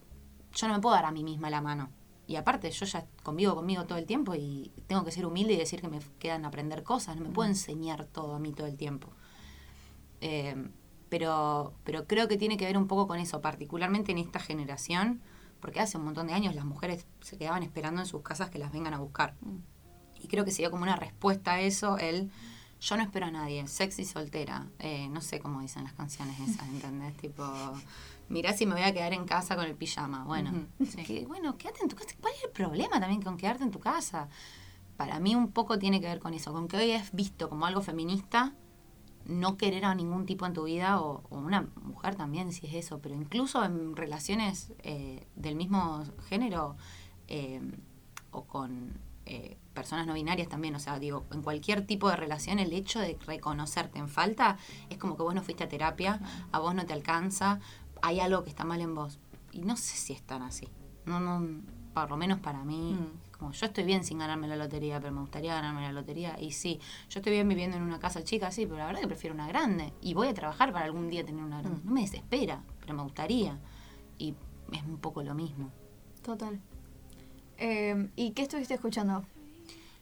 yo no me puedo dar a mí misma la mano. Y aparte, yo ya convivo conmigo todo el tiempo y tengo que ser humilde y decir que me quedan aprender cosas. No me puedo enseñar todo a mí todo el tiempo. Eh, pero, pero creo que tiene que ver un poco con eso, particularmente en esta generación, porque hace un montón de años las mujeres se quedaban esperando en sus casas que las vengan a buscar. Y creo que sería como una respuesta a eso el yo no espero a nadie, sexy soltera, eh, no sé cómo dicen las canciones esas, ¿entendés? Tipo, mirá si me voy a quedar en casa con el pijama. Bueno, que, bueno, quédate en tu casa. ¿Cuál es el problema también con quedarte en tu casa? Para mí un poco tiene que ver con eso, con que hoy es visto como algo feminista no querer a ningún tipo en tu vida o, o una mujer también si es eso, pero incluso en relaciones eh, del mismo género eh, o con eh, personas no binarias también, o sea, digo, en cualquier tipo de relación el hecho de reconocerte en falta es como que vos no fuiste a terapia, a vos no te alcanza, hay algo que está mal en vos. Y no sé si es tan así. No, no, por lo menos para mí, Mm. como yo estoy bien sin ganarme la lotería, pero me gustaría ganarme la lotería. Y sí, yo estoy bien viviendo en una casa chica, sí, pero la verdad que prefiero una grande. Y voy a trabajar para algún día tener una grande. Mm. No me desespera, pero me gustaría. Y es un poco lo mismo. Total. Eh, ¿Y qué estuviste escuchando?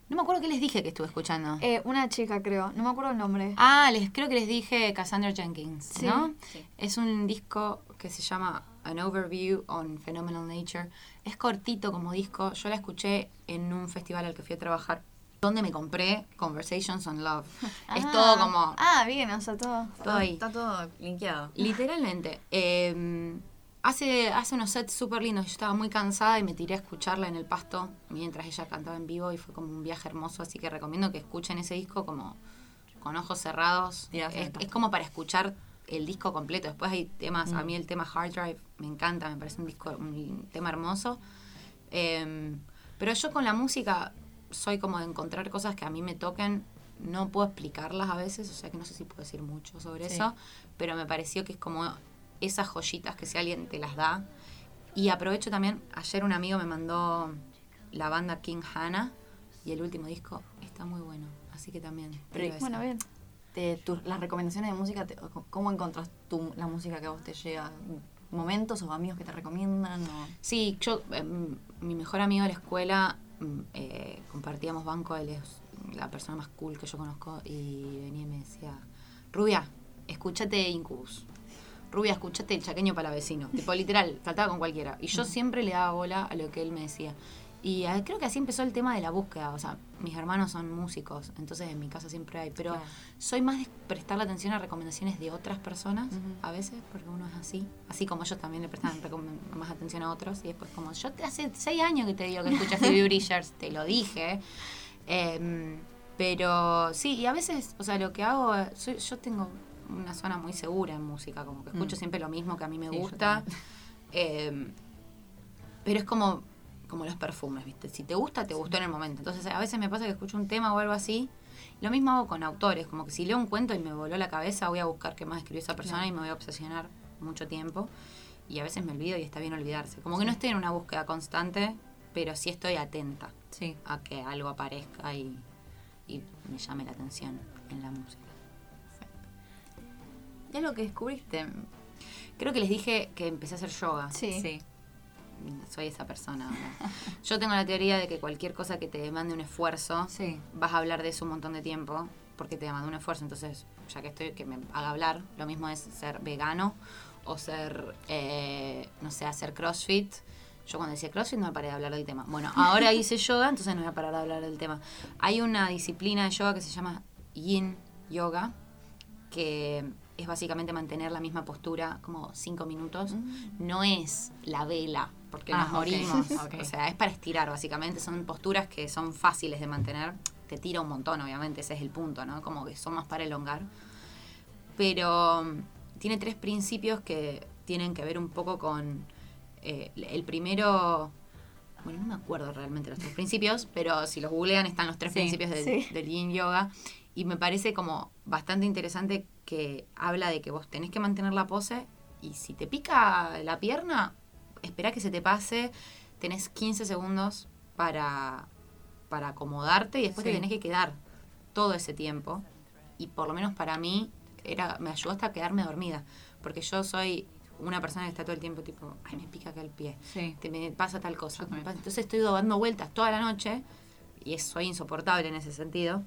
No me acuerdo qué les dije que estuve escuchando. Eh, una chica, creo. No me acuerdo el nombre. Ah, les creo que les dije Cassandra Jenkins, Sí. ¿no? Sí. Es un disco que se llama An Overview on Phenomenal Nature. Es cortito como disco. Yo la escuché en un festival al que fui a trabajar, donde me compré Conversations on Love. es Ah. todo como Ah, bien, o sea, todo. todo ahí. Está todo linkeado. Literalmente. eh, hace, hace unos sets súper lindos. Yo estaba muy cansada y me tiré a escucharla en el pasto mientras ella cantaba en vivo y fue como un viaje hermoso. Así que recomiendo que escuchen ese disco como con ojos cerrados. Es como para escuchar el disco completo. Después hay temas, a Mm. mí el tema Hard Drive me encanta, me parece un disco, un tema hermoso. Eh, pero yo con la música soy como de encontrar cosas que a mí me toquen. No puedo explicarlas a veces, o sea que no sé si puedo decir mucho sobre Sí. eso, pero me pareció que es como esas joyitas que si alguien te las da. Y aprovecho también, ayer un amigo me mandó la banda King Hannah y el último disco está muy bueno, así que también. Pero. Bueno, bien. Te- tus- las recomendaciones de música, te- ¿cómo encontrás tú la música que a vos te llega? ¿Momentos o amigos que te recomiendan? O... Sí, yo, em, mi mejor amigo de la escuela, mm, eh, compartíamos banco, él es la persona más cool que yo conozco, y venía y me decía, Rubia, escúchate Incubus. Rubia, escúchate el chaqueño para vecino. Tipo, literal, saltaba con cualquiera. Y yo siempre le daba bola a lo que él me decía. Y ah, creo que así empezó el tema de la búsqueda. O sea, mis hermanos son músicos, entonces en mi casa siempre hay. Pero Claro. soy más de prestarle atención a recomendaciones de otras personas a veces, porque uno es así. Así como ellos también le prestan más atención a otros. Y después, como yo te hace seis años que te digo que escuchas Phoebe Bridgers, te lo dije. Em, pero sí, y a veces, o sea, lo que hago, soy- yo tengo una zona muy segura en música, como que escucho Mm. siempre lo mismo que a mí me Sí, yo gusta. Em, pero es como como los perfumes, ¿viste? Si te gusta, te gustó en el momento. Entonces, a veces me pasa que escucho un tema o algo así Lo mismo hago con autores, como que si leo un cuento y me voló la cabeza, voy a buscar qué más escribió esa persona y me voy a obsesionar mucho tiempo. Y a veces me olvido y está bien olvidarse. Como que no estoy en una búsqueda constante, pero sí estoy atenta Sí. a que algo aparezca y, y me llame la atención en la música. ¿Qué es lo que descubriste? Creo que les dije que empecé a hacer yoga. Sí. Soy esa persona. Yo tengo la teoría de que cualquier cosa que te demande un esfuerzo, Sí. vas a hablar de eso un montón de tiempo porque te demanda un esfuerzo. Entonces, ya que estoy, que me haga hablar, lo mismo es ser vegano o ser, eh, no sé, hacer crossfit. Yo cuando decía crossfit no me paré de hablar del tema. Bueno, ahora hice yoga, entonces no voy a parar de hablar del tema. Hay una disciplina de yoga que se llama yin yoga, que es básicamente mantener la misma postura como cinco minutos. No es la vela, porque Ah, nos ok. morimos. O sea, es para estirar, básicamente. Son posturas que son fáciles de mantener. Te tira un montón, obviamente, ese es el punto, ¿no? Como que son más para elongar. Pero mm, tiene tres principios que tienen que ver un poco con. eh, el primero. Bueno, no me acuerdo realmente los tres principios, pero si los googlean están los tres Sí, principios del, sí. del yin yoga. Y me parece como bastante interesante que habla de que vos tenés que mantener la pose y si te pica la pierna, espera que se te pase. Tenés 15 segundos para, para acomodarte y después Sí. te tenés que quedar todo ese tiempo. Y por lo menos para mí era, me ayudó hasta quedarme dormida. Porque yo soy una persona que está todo el tiempo tipo, ay, me pica acá el pie Sí. te me pasa tal cosa. Me pasa- Entonces estoy dando vueltas toda la noche y es- soy insoportable en ese sentido.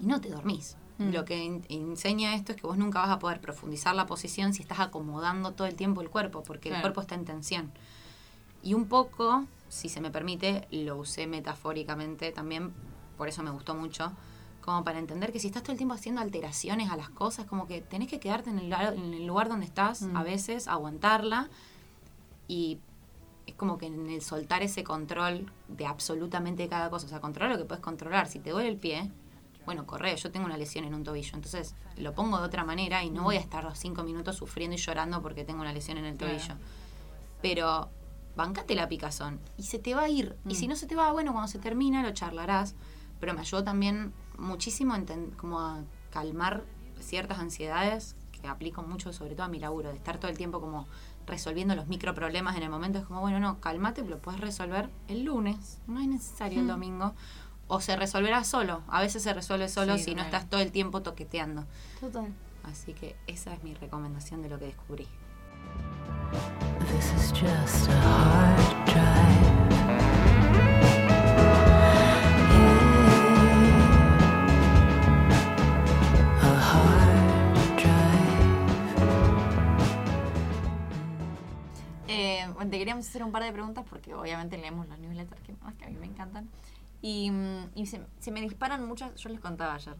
Y no te dormís. Mm. Lo que en- enseña esto es que vos nunca vas a poder profundizar la posición si estás acomodando todo el tiempo el cuerpo, porque el Claro. cuerpo está en tensión. Y un poco, si se me permite, lo usé metafóricamente también, por eso me gustó mucho, como para entender que si estás todo el tiempo haciendo alteraciones a las cosas, como que tenés que quedarte en el, lugar- en el lugar donde estás, Mm. a veces, aguantarla, y es como que en el soltar ese control de absolutamente cada cosa, o sea, controlar lo que puedes controlar, si te duele el pie, bueno, corre, yo tengo una lesión en un tobillo, entonces lo pongo de otra manera y no voy a estar los cinco minutos sufriendo y llorando porque tengo una lesión en el Claro. tobillo. Pero bancate la picazón y se te va a ir. Y Mm. si no se te va, bueno, cuando se termina lo charlarás. Pero me ayudó también muchísimo como a calmar ciertas ansiedades que aplico mucho, sobre todo a mi laburo, de estar todo el tiempo como resolviendo los microproblemas en el momento. Es como, bueno, no, cálmate, lo puedes resolver el lunes, no es necesario el Mm. domingo. O se resolverá solo. A veces se resuelve solo Sí, si no estás todo el tiempo toqueteando. Total. Así que esa es mi recomendación de lo que descubrí. This is just a hard drive. Yeah. A hard drive. Eh, te queríamos hacer un par de preguntas porque obviamente leemos los newsletters que, más que a mí me encantan. Y, mm, y se, se me disparan muchas, yo les contaba ayer,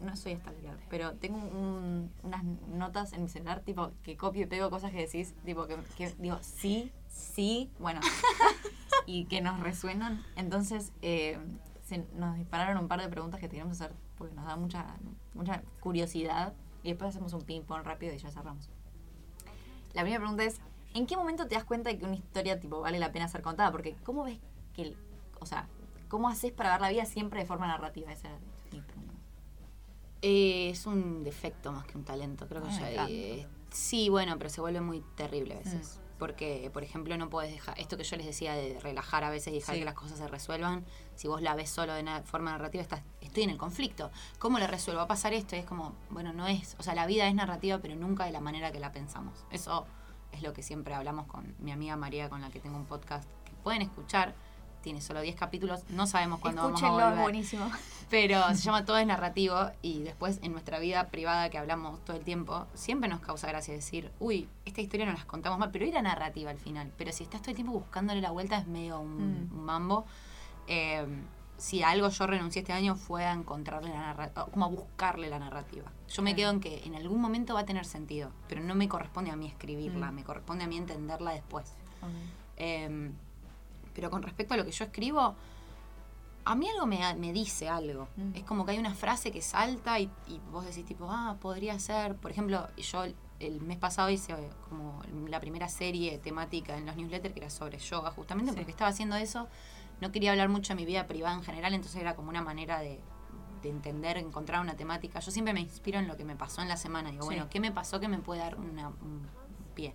no soy stalker, pero tengo un- unas notas en mi celular tipo que copio y pego cosas que decís, tipo que, que digo sí, sí, bueno, y que nos resuenan. Entonces eh, se, nos dispararon un par de preguntas que te queremos hacer porque nos da mucha, mucha curiosidad y después hacemos un ping-pong rápido y ya cerramos. La primera pregunta es, ¿en qué momento te das cuenta de que una historia tipo vale la pena ser contada? Porque ¿cómo ves que, el- o sea, cómo haces para ver la vida siempre de forma narrativa? Esa era mi pregunta. Eh, es un defecto más que un talento, creo que Ah, ya. eh, sí, bueno, pero se vuelve muy terrible a veces. Porque, por ejemplo, no puedes dejar. Esto que yo les decía de relajar a veces y dejar Sí. que las cosas se resuelvan. Si vos la ves solo de na- forma narrativa, estás, estoy en el conflicto. ¿Cómo la resuelvo? Va a pasar esto y es como, bueno, no es. O sea, la vida es narrativa, pero nunca de la manera que la pensamos. Eso es lo que siempre hablamos con mi amiga María, con la que tengo un podcast que pueden escuchar. Tiene solo 10 capítulos, no sabemos cuándo vamos a es volver buenísimo. pero se llama Todo es narrativo y después en nuestra vida privada que hablamos todo el tiempo, siempre nos causa gracia decir, uy, esta historia no las contamos mal, pero era narrativa al final. Pero si estás todo el tiempo buscándole la vuelta es medio un, Mm. un mambo. Eh, si a algo yo renuncié este año fue a encontrarle la narrativa, como a buscarle la narrativa. Yo me quedo en que en algún momento va a tener sentido, pero no me corresponde a mí escribirla, Mm. me corresponde a mí entenderla después. Eh, pero con respecto a lo que yo escribo, a mí algo me, me dice algo. Mm. Es como que hay una frase que salta y, y vos decís tipo, ah, podría ser. Por ejemplo, yo el mes pasado hice eh, como la primera serie temática en los newsletters que era sobre yoga, justamente Sí. porque estaba haciendo eso. No quería hablar mucho de mi vida privada en general, entonces era como una manera de de entender, encontrar una temática. Yo siempre me inspiro en lo que me pasó en la semana. Digo, Sí. bueno, ¿qué me pasó que me puede dar una- un pie?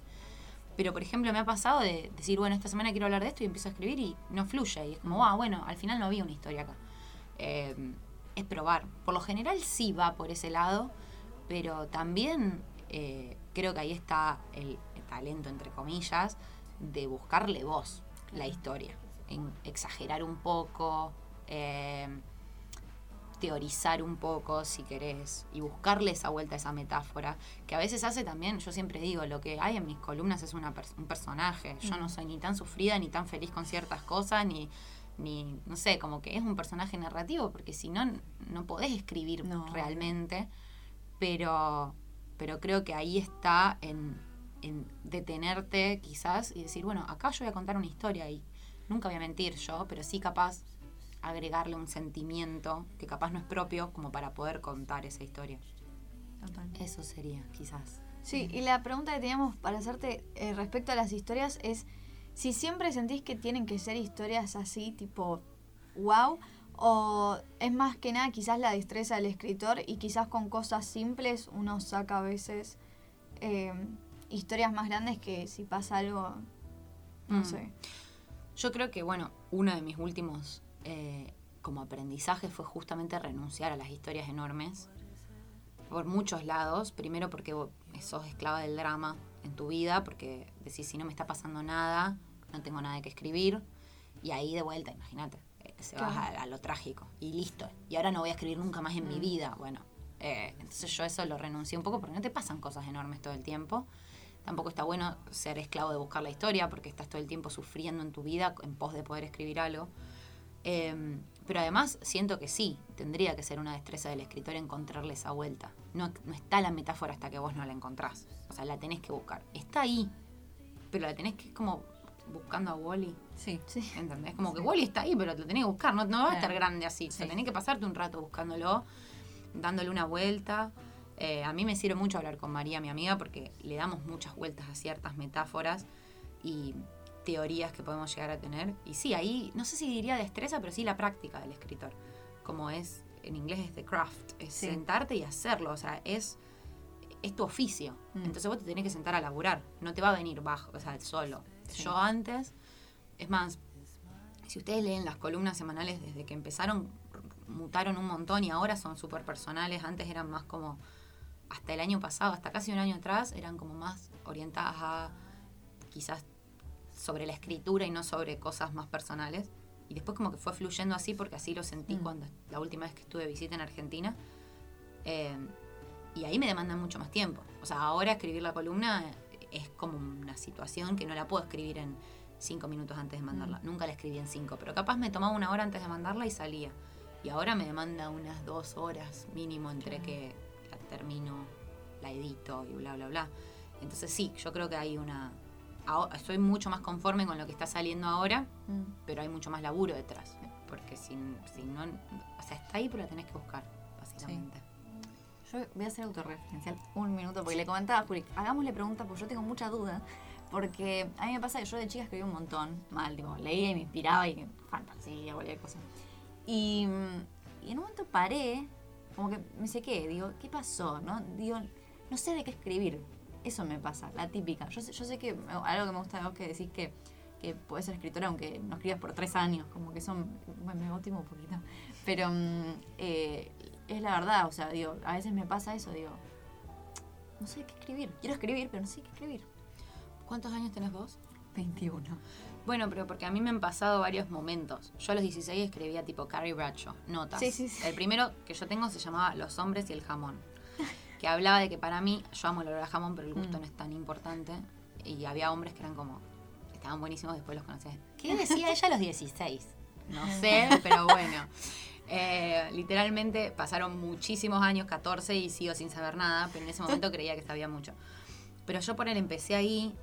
Pero, por ejemplo, me ha pasado de decir, bueno, esta semana quiero hablar de esto y empiezo a escribir y no fluye. Y es como, ah, bueno, al final no había una historia acá. Eh, es probar. Por lo general sí va por ese lado, pero también eh, creo que ahí está el, talento, entre comillas, de buscarle voz la historia. En exagerar un poco, eh, teorizar un poco, si querés, y buscarle esa vuelta a esa metáfora, que a veces hace también, yo siempre digo, lo que hay en mis columnas es una un personaje, yo no soy ni tan sufrida, ni tan feliz con ciertas cosas, ni, ni, no sé, como que es un personaje narrativo, porque si no, no podés escribir No. realmente, pero, pero creo que ahí está en, en detenerte quizás y decir, bueno, acá yo voy a contar una historia y nunca voy a mentir yo, pero sí capaz agregarle un sentimiento que capaz no es propio como para poder contar esa historia. Eso sería, quizás. Sí, y la pregunta que teníamos para hacerte eh, respecto a las historias es si siempre sentís que tienen que ser historias así, tipo wow, o es más que nada quizás la destreza del escritor y quizás con cosas simples uno saca a veces eh, historias más grandes que si pasa algo, no Mm. sé. Yo creo que, bueno, uno de mis últimos eh, como aprendizajes fue justamente renunciar a las historias enormes por muchos lados. Primero porque sos esclava del drama en tu vida, porque decís, si no me está pasando nada, no tengo nada que escribir. Y ahí de vuelta, imagínate, eh, se Claro. vas a, a lo trágico. Y listo. Y ahora no voy a escribir nunca más en mi vida. Bueno, eh, entonces yo eso lo renuncié un poco porque no te pasan cosas enormes todo el tiempo. Tampoco está bueno ser esclavo de buscar la historia porque estás todo el tiempo sufriendo en tu vida en pos de poder escribir algo. Eh, pero además siento que sí, tendría que ser una destreza del escritor encontrarle esa vuelta. No, no está la metáfora hasta que vos no la encontrás. O sea, la tenés que buscar. Está ahí, pero la tenés que es como buscando a Wally. Sí. Sí. ¿Entendés? Como que Wally está ahí, pero lo tenés que buscar. No, no va a estar grande así. O sea, Sí. tenés que pasarte un rato buscándolo, dándole una vuelta. Eh, a mí me sirve mucho hablar con María, mi amiga, porque le damos muchas vueltas a ciertas metáforas y teorías que podemos llegar a tener. Y sí, ahí, no sé si diría destreza, pero sí la práctica del escritor. Como es, en inglés es the craft, es Sí. sentarte y hacerlo. O sea, es, es tu oficio. Mm. Entonces vos te tenés que sentar a laburar. No te va a venir bajo, o sea, solo. Sí. Yo antes, es más, si ustedes leen las columnas semanales desde que empezaron, mutaron un montón y ahora son súper personales. Antes eran más como, hasta el año pasado, hasta casi un año atrás, eran como más orientadas a quizás sobre la escritura y no sobre cosas más personales. Y después como que fue fluyendo así porque así lo sentí Mm. cuando la última vez que estuve de visita en Argentina. Eh, y ahí me demanda mucho más tiempo. O sea, ahora escribir la columna es como una situación que no la puedo escribir en cinco minutos antes de mandarla. Nunca la escribí en cinco, pero capaz me tomaba una hora antes de mandarla y salía. Y ahora me demanda unas dos horas mínimo entre que la termino, la edito y bla, bla, bla. Entonces sí, yo creo que hay una... aho- Estoy mucho más conforme con lo que está saliendo ahora, Mm. pero hay mucho más laburo detrás. Porque si, si no... O sea, está ahí, pero la tenés que buscar, básicamente. Yo voy a hacer autorreferencial un minuto, porque le comentaba a Juli, hagámosle pregunta, porque yo tengo mucha duda. Porque a mí me pasa que yo de chica escribí un montón, mal, tipo, leía y me inspiraba y fantasía, cualquier cosa. Y, y en un momento paré, como que me sequé, digo, ¿qué pasó? No, digo, no sé de qué escribir. Eso me pasa, la típica. Yo sé, yo sé que algo que me gusta de vos que decís que, que podés ser escritora aunque no escribas por tres años, como que son, bueno, me motivo un poquito. Pero mm, eh, es la verdad, o sea, digo, a veces me pasa eso, digo, no sé qué escribir. Quiero escribir, pero no sé qué escribir. ¿Cuántos años tenés vos? 21. Bueno, pero porque a mí me han pasado varios momentos. Yo a los 16 escribía tipo Carrie Bradshaw, notas. Sí, sí, sí. El primero que yo tengo se llamaba Los hombres y el jamón. Que hablaba de que para mí, yo amo el olor a jamón, pero el gusto Mm. no es tan importante. Y había hombres que eran como, estaban buenísimos, después los conocía. ¿Qué decía ella a los 16? No sé, pero bueno. Eh, literalmente pasaron muchísimos años, 14, y sigo sin saber nada, pero en ese momento creía que sabía mucho. Pero yo por él empecé ahí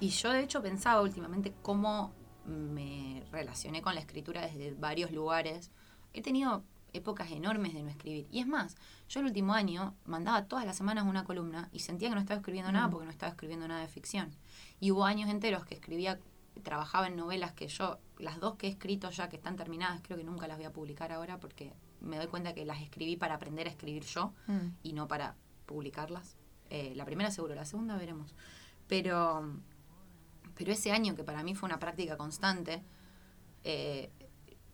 y yo de hecho pensaba últimamente cómo me relacioné con la escritura desde varios lugares. He tenido épocas enormes de no escribir. Y es más, yo el último año mandaba todas las semanas una columna y sentía que no estaba escribiendo nada porque no estaba escribiendo nada de ficción. Y hubo años enteros que escribía, trabajaba en novelas que yo, las dos que he escrito ya que están terminadas, creo que nunca las voy a publicar ahora porque me doy cuenta que las escribí para aprender a escribir yo Mm. y no para publicarlas. Eh, la primera seguro, la segunda veremos. Pero, pero ese año que para mí fue una práctica constante, eh,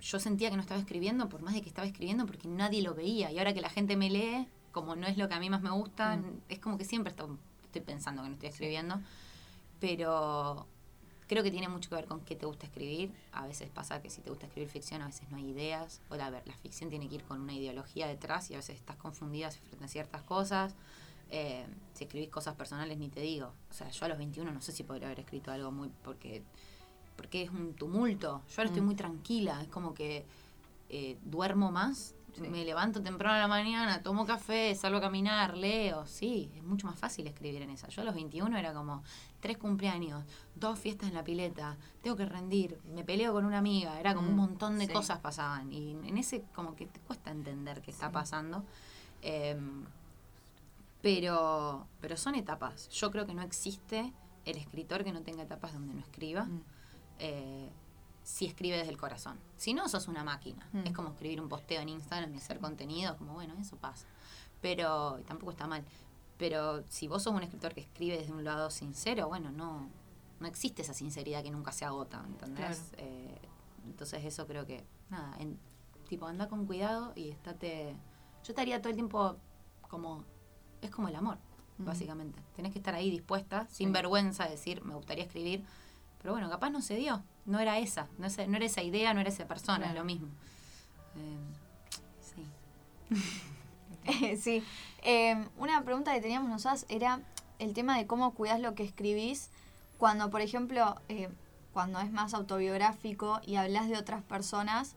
yo sentía que no estaba escribiendo por más de que estaba escribiendo porque nadie lo veía. Y ahora que la gente me lee, como no es lo que a mí más me gusta, es como que siempre estoy, estoy pensando que no estoy escribiendo. Pero creo que tiene mucho que ver con qué te gusta escribir. A veces pasa que si te gusta escribir ficción, a veces no hay ideas. O la, la ficción tiene que ir con una ideología detrás y a veces estás confundida frente a ciertas cosas. Eh, si escribís cosas personales, ni te digo. O sea, yo a los 21 no sé si podría haber escrito algo muy. porque porque es un tumulto. Yo ahora estoy muy tranquila. Es como que eh, duermo más. Me levanto temprano a la mañana, tomo café, salgo a caminar, leo. Sí, es mucho más fácil escribir en esa. Yo a los 21 era como tres cumpleaños, dos fiestas en la pileta, tengo que rendir, me peleo con una amiga. Era como un Mm, montón de sí. cosas pasaban. Y en ese como que te cuesta entender qué está pasando. Em, pero, pero son etapas. Yo creo que no existe el escritor que no tenga etapas donde no escriba. Mm. Eh, si escribe desde el corazón. Si no, sos una máquina. Mm. Es como escribir un posteo en Instagram y hacer contenido, como bueno, eso pasa. Pero tampoco está mal. Pero si vos sos un escritor que escribe desde un lado sincero, bueno, no, no existe esa sinceridad que nunca se agota, ¿entendés? Eh, entonces eso creo que, nada, en, tipo, anda con cuidado y estate... Yo estaría todo el tiempo como... Es como el amor, básicamente. Tenés que estar ahí dispuesta, sin vergüenza, de decir, me gustaría escribir. Pero bueno, capaz no se dio. No era esa. No, no era esa idea, no era esa persona, es lo mismo. Eh, sí. sí. Eh, una pregunta que teníamos nosotras era el tema de cómo cuidas lo que escribís cuando, por ejemplo, eh, cuando es más autobiográfico y hablas de otras personas.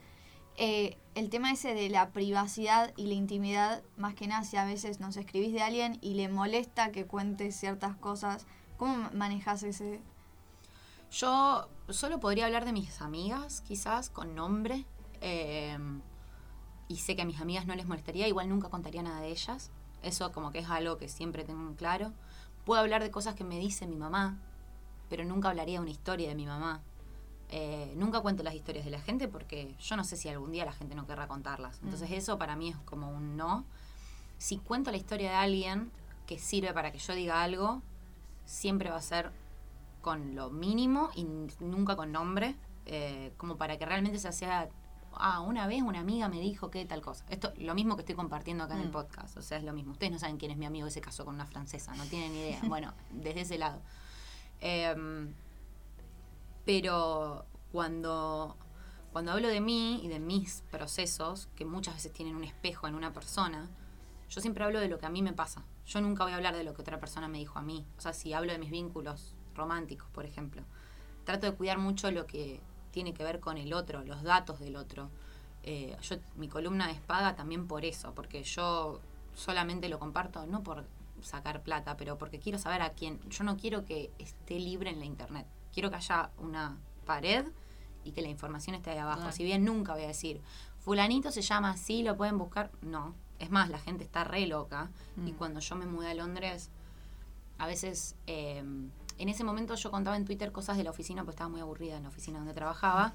eh, el tema ese de la privacidad y la intimidad, más que nada, si a veces nos escribís de alguien y le molesta que cuentes ciertas cosas, ¿cómo ma- manejas ese? Yo solo podría hablar de mis amigas, quizás, con nombre. eh, y sé que a mis amigas no les molestaría, igual nunca contaría nada de ellas. Eso como que es algo que siempre tengo en claro. Puedo hablar de cosas que me dice mi mamá, pero nunca hablaría de una historia de mi mamá. Eh, nunca cuento las historias de la gente porque yo no sé si algún día la gente no querrá contarlas. Entonces eso para mí es como un no. Si cuento la historia de alguien que sirve para que yo diga algo, siempre va a ser con lo mínimo y nunca con nombre, eh, como para que realmente se sea, ah, una vez una amiga me dijo que tal cosa. Esto, lo mismo que estoy compartiendo acá en el Mm. podcast, o sea, es lo mismo. Ustedes no saben quién es mi amigo que se casó con una francesa, no tienen ni idea. Bueno, desde ese lado. Em, pero cuando, cuando hablo de mí y de mis procesos, que muchas veces tienen un espejo en una persona, yo siempre hablo de lo que a mí me pasa. Yo nunca voy a hablar de lo que otra persona me dijo a mí. O sea, si hablo de mis vínculos románticos, por ejemplo, trato de cuidar mucho lo que tiene que ver con el otro, los datos del otro. Eh, yo, mi columna es paga también por eso, porque yo solamente lo comparto no por sacar plata, pero porque quiero saber a quién. Yo no quiero que esté libre en la internet. Quiero que haya una pared y que la información esté ahí abajo. Si bien nunca voy a decir, fulanito se llama así, lo pueden buscar. No. Es más, la gente está re loca. Y Mm. cuando yo me mudé a Londres, a veces, eh, en ese momento yo contaba en Twitter cosas de la oficina, porque estaba muy aburrida en la oficina donde trabajaba.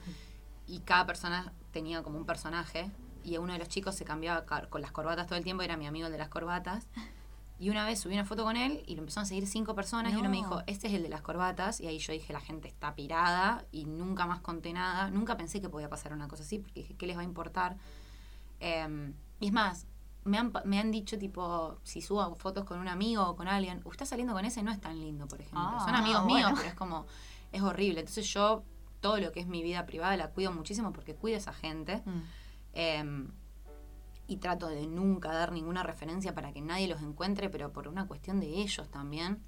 Y cada persona tenía como un personaje. Y uno de los chicos se cambiaba ca- con las corbatas todo el tiempo, era mi amigo el de las corbatas. Y una vez subí una foto con él y lo empezaron a seguir cinco personas y uno me dijo, este es el de las corbatas. Y ahí yo dije, la gente está pirada y nunca más conté nada. Nunca pensé que podía pasar una cosa así porque dije, ¿qué les va a importar? Eh, y es más, me han, me han dicho tipo, si subo fotos con un amigo o con alguien, "Uh, está saliendo con ese, no es tan lindo, por ejemplo. Ah, Son amigos míos, pero es como, es horrible. Entonces yo todo lo que es mi vida privada la cuido muchísimo porque cuido a esa gente. Mm. Eh, y trato de nunca dar ninguna referencia para que nadie los encuentre, pero por una cuestión de ellos también.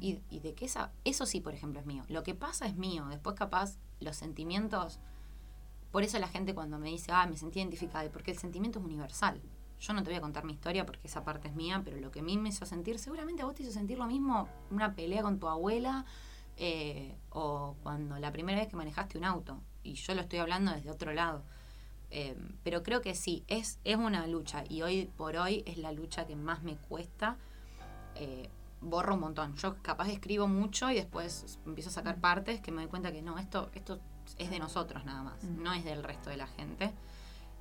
Y, y de que esa, eso sí, por ejemplo, es mío. Lo que pasa es mío. Después, capaz, los sentimientos. Por eso la gente cuando me dice, ah, me sentí identificada, porque el sentimiento es universal. Yo no te voy a contar mi historia porque esa parte es mía, pero lo que a mí me hizo sentir, seguramente a vos te hizo sentir lo mismo, una pelea con tu abuela, eh, o cuando la primera vez que manejaste un auto. Y yo lo estoy hablando desde otro lado. Eh, pero creo que sí, es, es una lucha y hoy por hoy es la lucha que más me cuesta. Eh, borro un montón. Yo capaz escribo mucho y después empiezo a sacar partes que me doy cuenta que no, esto, esto es de nosotros nada más, Mm. no es del resto de la gente.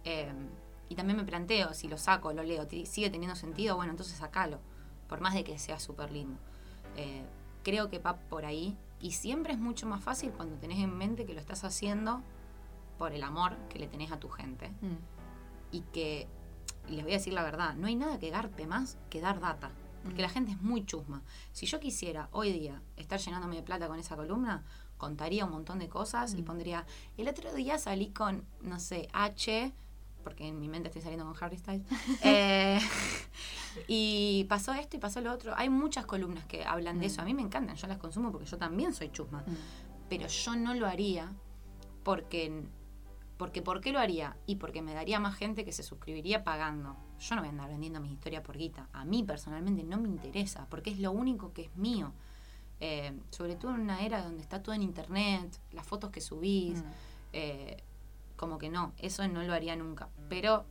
Eh, y también me planteo, si lo saco, lo leo, sigue teniendo sentido, bueno, entonces sacalo, por más de que sea súper lindo. Eh, creo que va por ahí y siempre es mucho más fácil cuando tenés en mente que lo estás haciendo por el amor que le tenés a tu gente Mm. y que, y les voy a decir la verdad, no hay nada que garpe más que dar data. Porque la gente es muy chusma. Si yo quisiera hoy día estar llenándome de plata con esa columna, contaría un montón de cosas y pondría, el otro día salí con, no sé, H, porque en mi mente estoy saliendo con Harry Styles, eh, y pasó esto y pasó lo otro. Hay muchas columnas que hablan de eso. A mí me encantan, yo las consumo porque yo también soy chusma. Pero yo no lo haría porque porque ¿por qué lo haría? Y porque me daría más gente que se suscribiría pagando. Yo no voy a andar vendiendo mis historias por guita. A mí personalmente no me interesa, porque es lo único que es mío. Eh, sobre todo en una era donde está todo en internet, las fotos que subís, eh, como que no, eso no lo haría nunca. Pero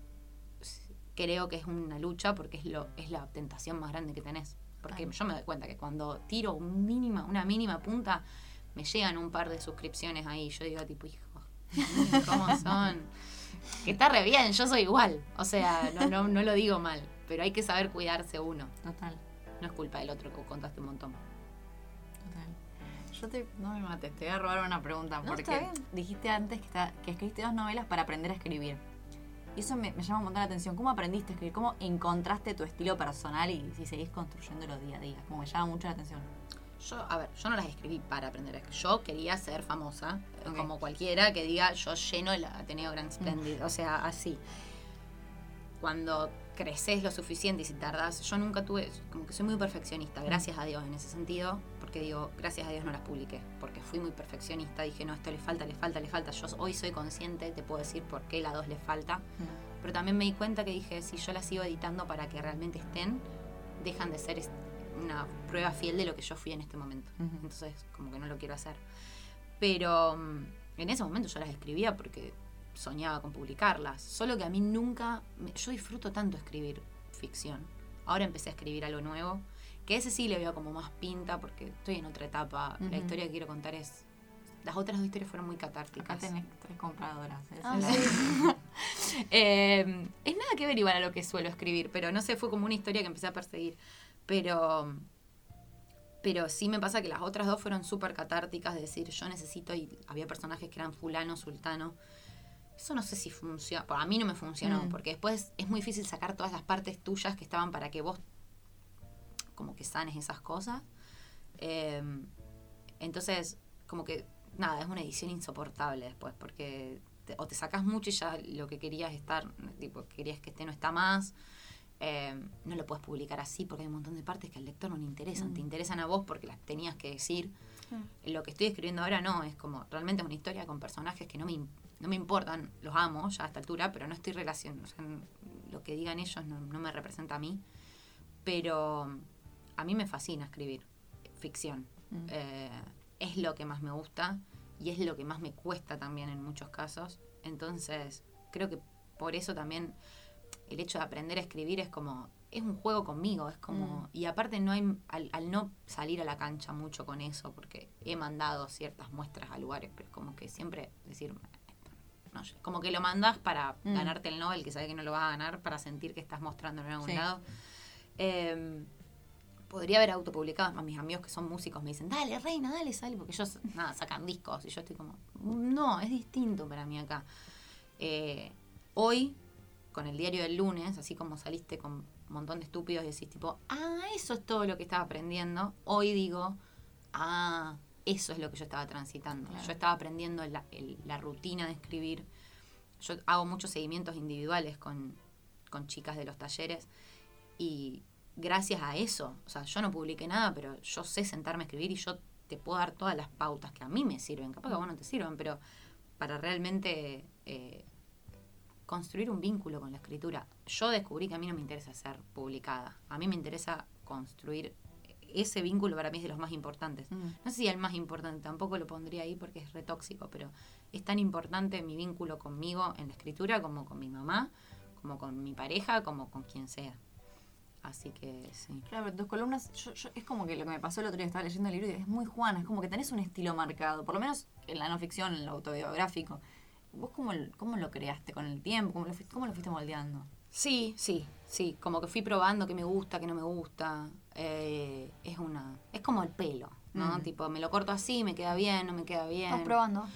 creo que es una lucha porque es, lo, es la tentación más grande que tenés. Porque yo me doy cuenta que cuando tiro un mínima, una mínima punta, me llegan un par de suscripciones ahí. Yo digo, tipo, hijo, ¿cómo son? Que está re bien, yo soy igual. O sea, no, no, no lo digo mal, pero hay que saber cuidarse uno. Total, No es culpa del otro que contaste un montón. Yo te, no me mates, te voy a robar una pregunta. No, porque dijiste antes que, está- que escribiste dos novelas para aprender a escribir. Y eso me, me llama un montón la atención. ¿Cómo aprendiste a escribir? ¿Cómo encontraste tu estilo personal y si seguís construyéndolo día a día? Como me llama mucho la atención. Yo, a ver, yo no las escribí para aprender a escribir. Yo quería ser famosa, como cualquiera que diga, yo lleno el Ateneo Grand Splendid. O sea, así. Cuando creces lo suficiente y si tardas, yo nunca tuve, como que soy muy perfeccionista, gracias a Dios en ese sentido, porque digo, gracias a Dios no las publiqué, porque fui muy perfeccionista, dije, no, esto le falta, le falta, le falta. Yo hoy soy consciente, te puedo decir por qué la dos le falta, pero también me di cuenta que dije, si yo las sigo editando para que realmente estén, dejan de ser una prueba fiel de lo que yo fui en este momento. Entonces, como que no lo quiero hacer. Pero mm, en ese momento yo las escribía porque soñaba con publicarlas. Solo que a mí nunca. me- yo disfruto tanto escribir ficción. Ahora empecé a escribir algo nuevo. Que ese sí le veo como más pinta porque estoy en otra etapa. La historia que quiero contar es. Las otras dos historias fueron muy catárticas. Acá tenés tres compradoras. Ah, Eh, es nada que ver igual a lo que suelo escribir, pero no sé, fue como una historia que empecé a perseguir. Pero, pero sí me pasa que las otras dos fueron súper catárticas, de decir, yo necesito, y había personajes que eran fulano, sultano. Eso no sé si funciona, a mí no me funcionó, Mm. porque después es muy difícil sacar todas las partes tuyas que estaban para que vos como que sanes esas cosas. Eh, entonces, como que, nada, es una edición insoportable después, porque te- o te sacas mucho y ya lo que querías estar, tipo, querías que esté no está más. Eh, no lo puedes publicar así porque hay un montón de partes que al lector no le interesan. Te interesan a vos porque las tenías que decir. Lo que estoy escribiendo ahora no, es como realmente es una historia con personajes que no me, no me importan, los amo ya a esta altura, pero no estoy relacionando. O sea, lo que digan ellos no, no me representa a mí. Pero a mí me fascina escribir ficción. Mm. Eh, es lo que más me gusta y es lo que más me cuesta también en muchos casos. Entonces, creo que por eso también el hecho de aprender a escribir es como es un juego conmigo, es como y aparte no hay al, al no salir a la cancha mucho con eso porque he mandado ciertas muestras a lugares, pero es como que siempre decir no como que lo mandas para Mm. ganarte el Nobel, que sabes que no lo vas a ganar, para sentir que estás mostrándolo en algún Sí. lado. Eh, podría haber autopublicado a mis amigos que son músicos me dicen dale reina dale sale porque ellos nada sacan discos y yo estoy como no es distinto para mí acá Eh, hoy con el diario del lunes así como saliste con un montón de estúpidos y decís tipo ah eso es todo lo que estaba aprendiendo hoy digo ah eso es lo que yo estaba transitando Claro. yo estaba aprendiendo la, el- la rutina de escribir yo hago muchos seguimientos individuales con, con chicas de los talleres y gracias a eso, o sea, yo no publiqué nada, pero yo sé sentarme a escribir y yo te puedo dar todas las pautas que a mí me sirven, capaz que a vos no te sirvan, pero para realmente eh, construir un vínculo con la escritura. Yo descubrí que a mí no me interesa ser publicada, a mí me interesa construir ese vínculo para mí es de los más importantes. Mm. No sé si el más importante, tampoco lo pondría ahí porque es retóxico, pero es tan importante mi vínculo conmigo en la escritura como con mi mamá, como con mi pareja, como con quien sea. Así que sí. Claro, pero tus columnas, yo, yo- es como que lo que me pasó el otro día, estaba leyendo el libro y es muy Juana, es como que tenés un estilo marcado, por lo menos en la no ficción, en lo autobiográfico. ¿Vos cómo, cómo lo creaste con el tiempo? ¿Cómo lo, fuiste, cómo lo fuiste moldeando? Sí, sí, sí. Como que fui probando qué me gusta, qué no me gusta. Eh, es una. Es como el pelo, ¿no? Mm. Tipo, me lo corto así, me queda bien, no me queda bien. Estás probando.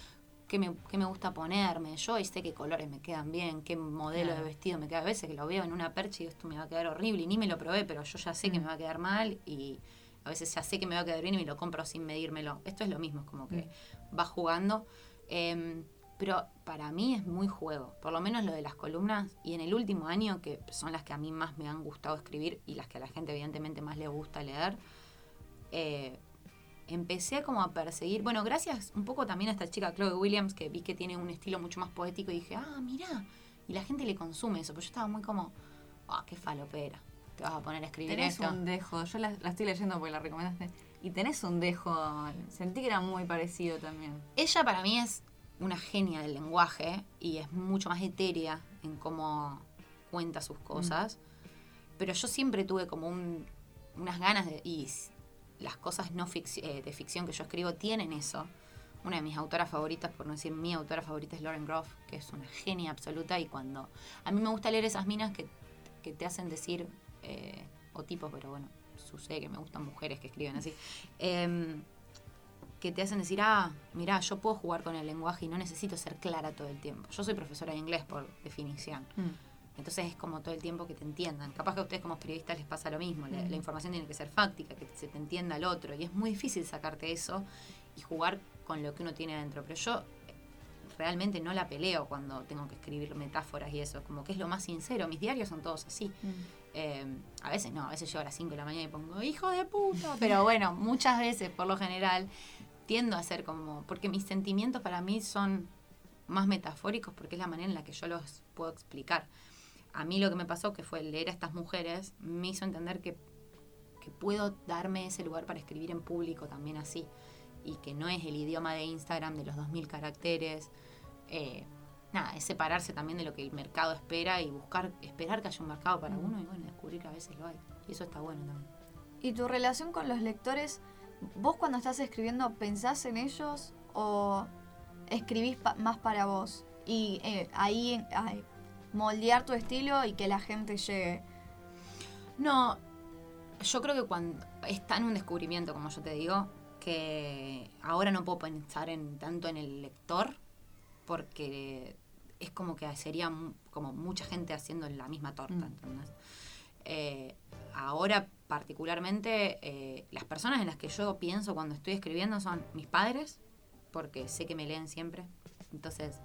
qué me, qué me gusta ponerme. Yo ahí sé qué colores me quedan bien, qué modelo Claro. de vestido me queda. A veces que lo veo en una percha y esto me va a quedar horrible y ni me lo probé, pero yo ya sé que Mm. me va a quedar mal y a veces ya sé que me va a quedar bien y me lo compro sin medírmelo. Esto es lo mismo, es como que va jugando. Em, pero para mí es muy juego, por lo menos lo de las columnas y en el último año, que son las que a mí más me han gustado escribir y las que a la gente evidentemente más le gusta leer, eh, empecé como a perseguir, bueno, gracias un poco también a esta chica Chloe Williams, que vi que tiene un estilo mucho más poético y dije, ah, mira, y la gente le consume eso, pero yo estaba muy como, ah, qué falopera, te vas a poner a escribir Tenés esto. un dejo, yo la, la estoy leyendo porque la recomendaste, y tenés un dejo, sentí que era muy parecido también. Ella para mí es una genia del lenguaje y es mucho más etérea en cómo cuenta sus cosas. Pero yo siempre tuve como un- unas ganas de... Y las cosas no fic- eh, de ficción que yo escribo tienen eso. Una de mis autoras favoritas, por no decir mi autora favorita, es Lauren Groff, que es una genia absoluta. Y cuando... A mí me gusta leer esas minas que, que te hacen decir... eh, o tipos, pero bueno, sucede que me gustan mujeres que escriben así. Em, que te hacen decir, ah, mirá, yo puedo jugar con el lenguaje y no necesito ser clara todo el tiempo. Yo soy profesora de inglés por definición. Entonces es como todo el tiempo que te entiendan. Capaz que a ustedes como periodistas les pasa lo mismo. La, la información tiene que ser fáctica, que se te entienda al otro. Y es muy difícil sacarte eso y jugar con lo que uno tiene adentro. Pero yo eh, realmente no la peleo cuando tengo que escribir metáforas y eso. Como que es lo más sincero. Mis diarios son todos así. Eh, a veces no, a veces llego a las 5 de la mañana y pongo, hijo de puta. Pero bueno, muchas veces, por lo general, tiendo a ser como, porque mis sentimientos para mí son más metafóricos porque es la manera en la que yo los puedo explicar. A mí lo que me pasó, que fue leer a estas mujeres, me hizo entender que, que puedo darme ese lugar para escribir en público también así. Y que no es el idioma de Instagram de los 2.000 caracteres. Eh, nada, es separarse también de lo que el mercado espera y buscar, esperar que haya un mercado para uno y bueno, descubrir que a veces lo hay. Y eso está bueno también. ¿Y tu relación con los lectores? ¿Vos cuando estás escribiendo pensás en ellos o escribís pa- más para vos? Y eh, ahí ay, moldear tu estilo y que la gente llegue. No, yo creo que cuando está en un descubrimiento, como yo te digo, que ahora no puedo pensar en tanto en el lector, porque es como que sería como mucha gente haciendo la misma torta, Mm. ¿entendés? Eh, ahora particularmente eh, las personas en las que yo pienso cuando estoy escribiendo son mis padres, porque sé que me leen siempre, entonces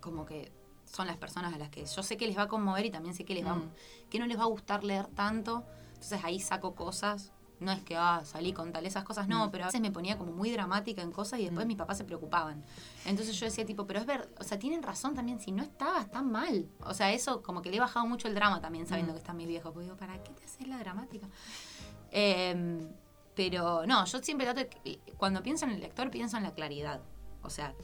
como que son las personas a las que yo sé que les va a conmover y también sé que les va Mm. que no les va a gustar leer tanto. Entonces ahí saco cosas. No es que ah, salí con tal esas cosas, no, Mm. pero a veces me ponía como muy dramática en cosas y después Mm. mis papás se preocupaban. Entonces yo decía tipo, pero es ver, o sea, tienen razón también, si no estabas tan mal. O sea, eso como que le he bajado mucho el drama también sabiendo Mm. que están mis viejos. Porque digo, ¿para qué te haces la dramática? Em, pero no, yo siempre trato de que- cuando pienso en el lector pienso en la claridad. O sea,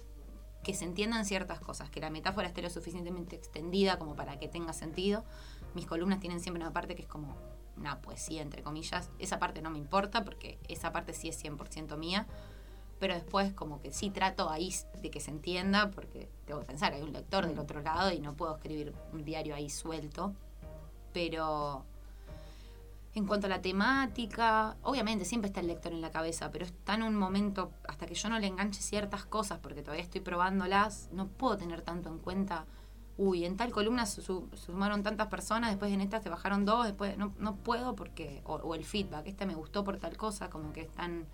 que se entiendan ciertas cosas, que la metáfora esté lo suficientemente extendida como para que tenga sentido. Mis columnas tienen siempre una parte que es como una poesía, entre comillas. Esa parte no me importa porque esa parte sí es 100% mía. Pero después como que sí trato ahí de que se entienda porque tengo que pensar, hay un lector del otro lado y no puedo escribir un diario ahí suelto. Pero en cuanto a la temática, obviamente siempre está el lector en la cabeza, pero está en un momento, hasta que yo no le enganche ciertas cosas, porque todavía estoy probándolas, no puedo tener tanto en cuenta, uy, en tal columna su- su- sumaron tantas personas, después en esta se bajaron dos, después no, no puedo porque, o, o el feedback, este me gustó por tal cosa, como que es tan,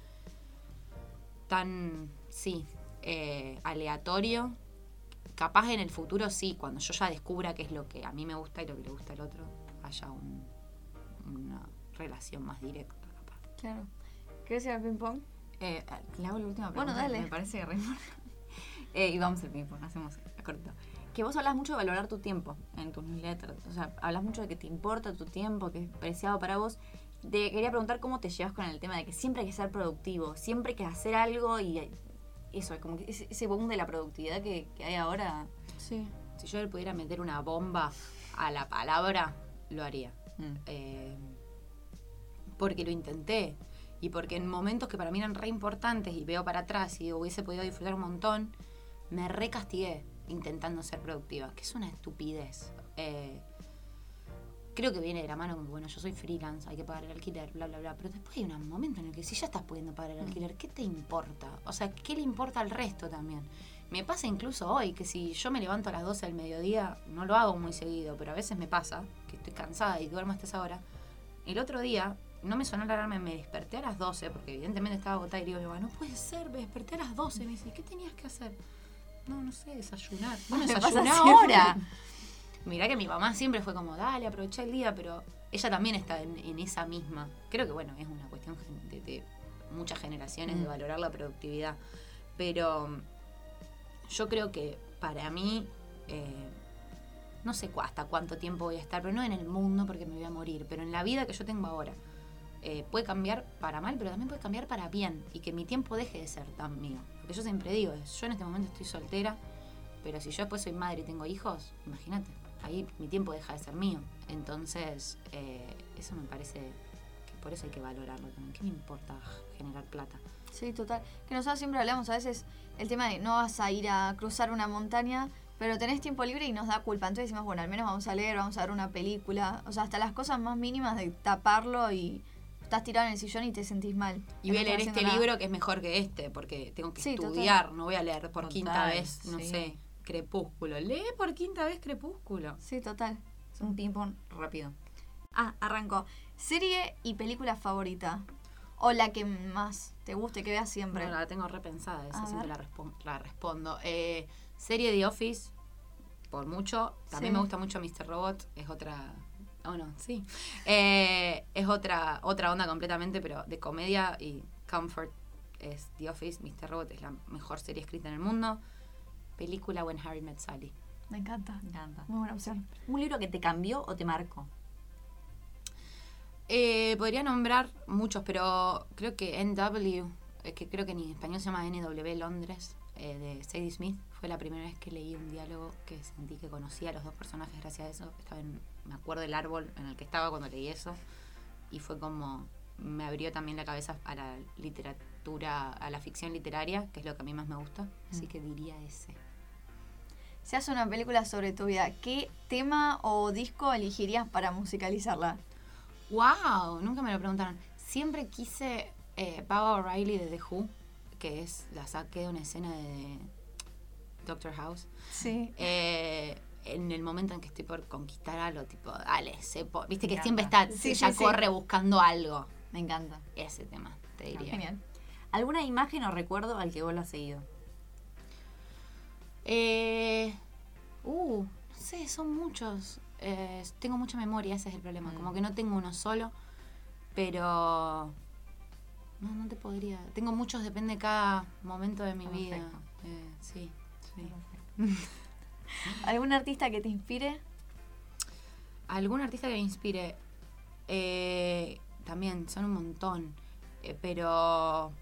tan, sí, eh, aleatorio. Capaz en el futuro sí, cuando yo ya descubra qué es lo que a mí me gusta y lo que le gusta al otro, haya un, una relación más directa, capaz. Claro. ¿Querés ir al ping-pong? Eh, le hago la última Bueno, pregunta. dale. Me parece que re eh, y vamos al ping-pong, hacemos corto. Que vos hablas mucho de valorar tu tiempo en tus newsletters. O sea, hablas mucho de que te importa tu tiempo, que es preciado para vos. Te quería preguntar cómo te llevas con el tema de que siempre hay que ser productivo, siempre hay que hacer algo y eso, como que ese, ese boom de la productividad que, que hay ahora. Sí. Si yo le pudiera meter una bomba a la palabra, lo haría. Mm. Eh, porque lo intenté y porque en momentos que para mí eran re importantes y veo para atrás y hubiese podido disfrutar un montón, me recastigué intentando ser productiva, que es una estupidez. Eh, creo que viene de la mano como, bueno, yo soy freelance, hay que pagar el alquiler, bla, bla, bla. Pero después hay un momento en el que si ya estás pudiendo pagar el alquiler, ¿qué te importa? O sea, ¿qué le importa al resto también? Me pasa incluso hoy que si yo me levanto a las 12 del mediodía, no lo hago muy seguido, pero a veces me pasa que estoy cansada y duermo hasta esa hora. El otro día no me sonó la alarma, me desperté a las 12, porque evidentemente estaba agotada y digo, "Eva, no puede ser, me desperté a las 12. Me dice, ¿qué tenías que hacer? No, no sé, desayunar. Bueno, desayuná ahora. Mirá que mi mamá siempre fue como, dale, aprovecha el día, pero ella también está en, en esa misma. Creo que, bueno, es una cuestión de, de muchas generaciones de Mm. valorar la productividad. Pero yo creo que para mí, eh, no sé hasta cuánto tiempo voy a estar, pero no en el mundo porque me voy a morir, pero en la vida que yo tengo ahora. eh, puede cambiar para mal, pero también puede cambiar para bien y que mi tiempo deje de ser tan mío. Lo que yo siempre digo yo en este momento estoy soltera, pero si yo después soy madre y tengo hijos, imagínate, ahí mi tiempo deja de ser mío. Entonces, eh, eso me parece que por eso hay que valorarlo también. ¿Qué me importa generar plata? Sí, total. Que nosotros siempre hablamos a veces el tema de no vas a ir a cruzar una montaña, pero tenés tiempo libre y nos da culpa. Entonces decimos, bueno, al menos vamos a leer, vamos a ver una película. O sea, hasta las cosas más mínimas de taparlo y estás tirado en el sillón y te sentís mal. Y voy a leer este nada. libro que es mejor que este, porque tengo que Sí, total. estudiar, no voy a leer por Total, quinta vez, no sí. sé, Crepúsculo. Lee por quinta vez Crepúsculo. Sí, total. Es un ping-pong rápido. Ah, arrancó. Serie y película favorita. O la que más te guste, que veas siempre. No, la tengo repensada, esa A siempre la, la respondo. Eh, serie The Office, por mucho. También Sí. me gusta mucho Mr. Robot, es otra... Oh, no, sí. Eh, es otra, otra onda completamente, pero de comedia y comfort es The Office. Mr. Robot es la mejor serie escrita en el mundo. Película When Harry Met Sally. Me encanta. Me encanta. Muy buena opción. ¿Un libro que te cambió o te marcó? Eh, podría nombrar muchos, pero creo que NW, que creo que en español se llama NW Londres, eh, de Sadie Smith, fue la primera vez que leí un diálogo que sentí que conocía a los dos personajes gracias a eso. Estaba en, me acuerdo del árbol en el que estaba cuando leí eso y fue como me abrió también la cabeza a la literatura, a la ficción literaria, que es lo que a mí más me gusta. Así Mm. que diría ese. Si hace una película sobre tu vida, ¿qué tema o disco elegirías para musicalizarla? ¡Wow! Nunca me lo preguntaron. Siempre quise eh, Baba O'Reilly de The Who, que es la saqué de una escena de Doctor House. Sí. Eh, en el momento en que estoy por conquistar algo, tipo, dale, se viste que siempre está, Sí, ella sí, sí. corre buscando algo. Me encanta. Ese tema, te diría. Genial. ¿Alguna imagen o recuerdo al que vos lo has seguido? Eh, uh, no sé, son muchos. Eh, tengo mucha memoria, ese es el problema. Mm. Como que no tengo uno solo, pero no, no te podría. Tengo muchos, depende de cada momento de mi vida. Eh, sí, sí. ¿Algún artista que te inspire? ¿Algún artista que me inspire? Eh, también, son un montón. Eh, pero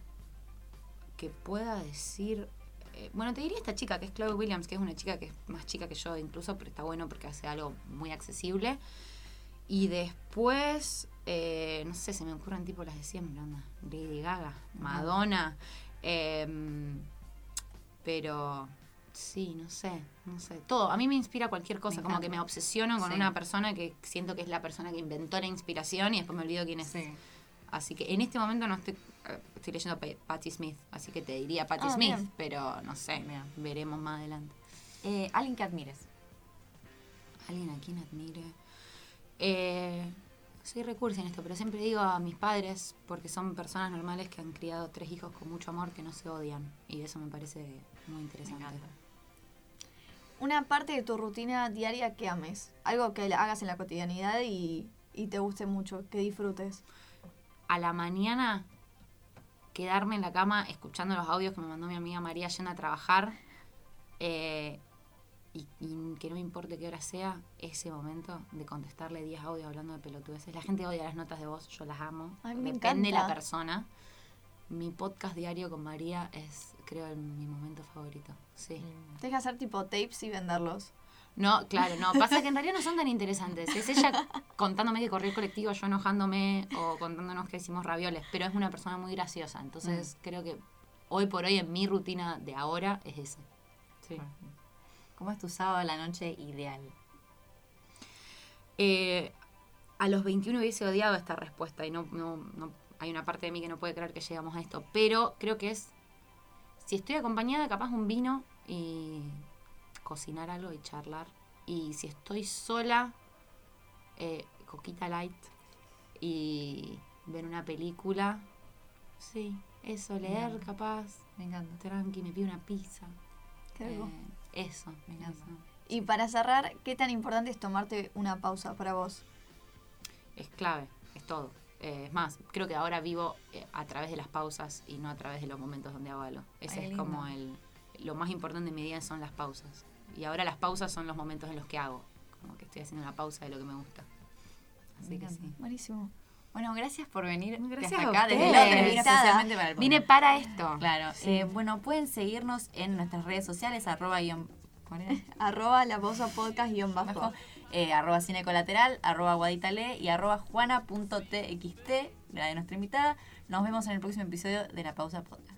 que pueda decir. eh, bueno, te diría esta chica que es Chloe Williams, que es una chica que es más chica que yo incluso, pero está bueno porque hace algo muy accesible. Y después, eh, no sé, se me ocurren tipo las de siempre, onda. Lady Gaga, Madonna. em, pero sí, no sé, no sé. Todo. A mí me inspira cualquier cosa, Me como que me obsesiono con Sí. una persona que siento que es la persona que inventó la inspiración y después me olvido quién es. Así que en este momento no estoy, eh, estoy leyendo Pa- Patti Smith, así que te diría Patti Ah, Smith, bien. pero no sé, Bien. veremos más adelante. Eh, Alguien que admires. Alguien a quien admire. Eh, soy recursa en esto, pero siempre digo a mis padres, porque son personas normales que han criado tres hijos con mucho amor que no se odian. Y eso me parece muy Me interesante. Una parte de tu rutina diaria que ames. Algo que hagas en la cotidianidad y, y te guste mucho, que disfrutes. a la mañana quedarme en la cama escuchando los audios que me mandó mi amiga María yendo a trabajar eh, y, y que no me importe qué hora sea, ese momento de contestarle 10 audios hablando de pelotudeces. La gente odia las notas de voz, yo las amo. Ay, me Depende de la persona. Mi podcast diario con María es, creo, el- mi momento favorito. Sí. Mm. Tienes que hacer tipo tapes y venderlos. No, claro, no. Pasa que en realidad no son tan interesantes. Es ella contándome que corrió el colectivo, yo enojándome o contándonos que hicimos ravioles. Pero es una persona muy graciosa. Entonces creo que hoy por hoy en mi rutina de ahora es ese. Sí. ¿Cómo es tu sábado a la noche ideal? Eh, a los 21 hubiese odiado esta respuesta y no, no, no- hay una parte de mí que no puede creer que llegamos a esto, pero creo que es, si estoy acompañada, capaz un vino y cocinar algo y charlar. Y si estoy sola, eh, coquita light y ver una película. Sí, eso, leer capaz. Me encanta. Tranqui, me pido una pizza. Qué. Eh, eso, Me encanta. eso. Y para cerrar, ¿qué tan importante es tomarte una pausa para vos? es clave, es todo. Eh, es más, creo que ahora vivo eh, a través de las pausas y no a través de los momentos donde hago algo. Ese Ay, es lindo. como el... Lo más importante en mi día son las pausas. Y ahora las pausas son los momentos en los que hago. Como que estoy haciendo una pausa de lo que me gusta. Así Me que sí. Buenísimo. Bueno, gracias por venir. Gracias desde a acá, desde vine Invitada. especialmente para el Vine podcast. para esto. Claro. eh, bueno, pueden seguirnos en nuestras redes sociales, arroba guion. Arroba la pausa podcast guion bajo. Bajo, eh, arroba cinecolateral, arroba guaditale y arroba juana.txt, la de nuestra invitada. Nos vemos en el próximo episodio de La Pausa Podcast.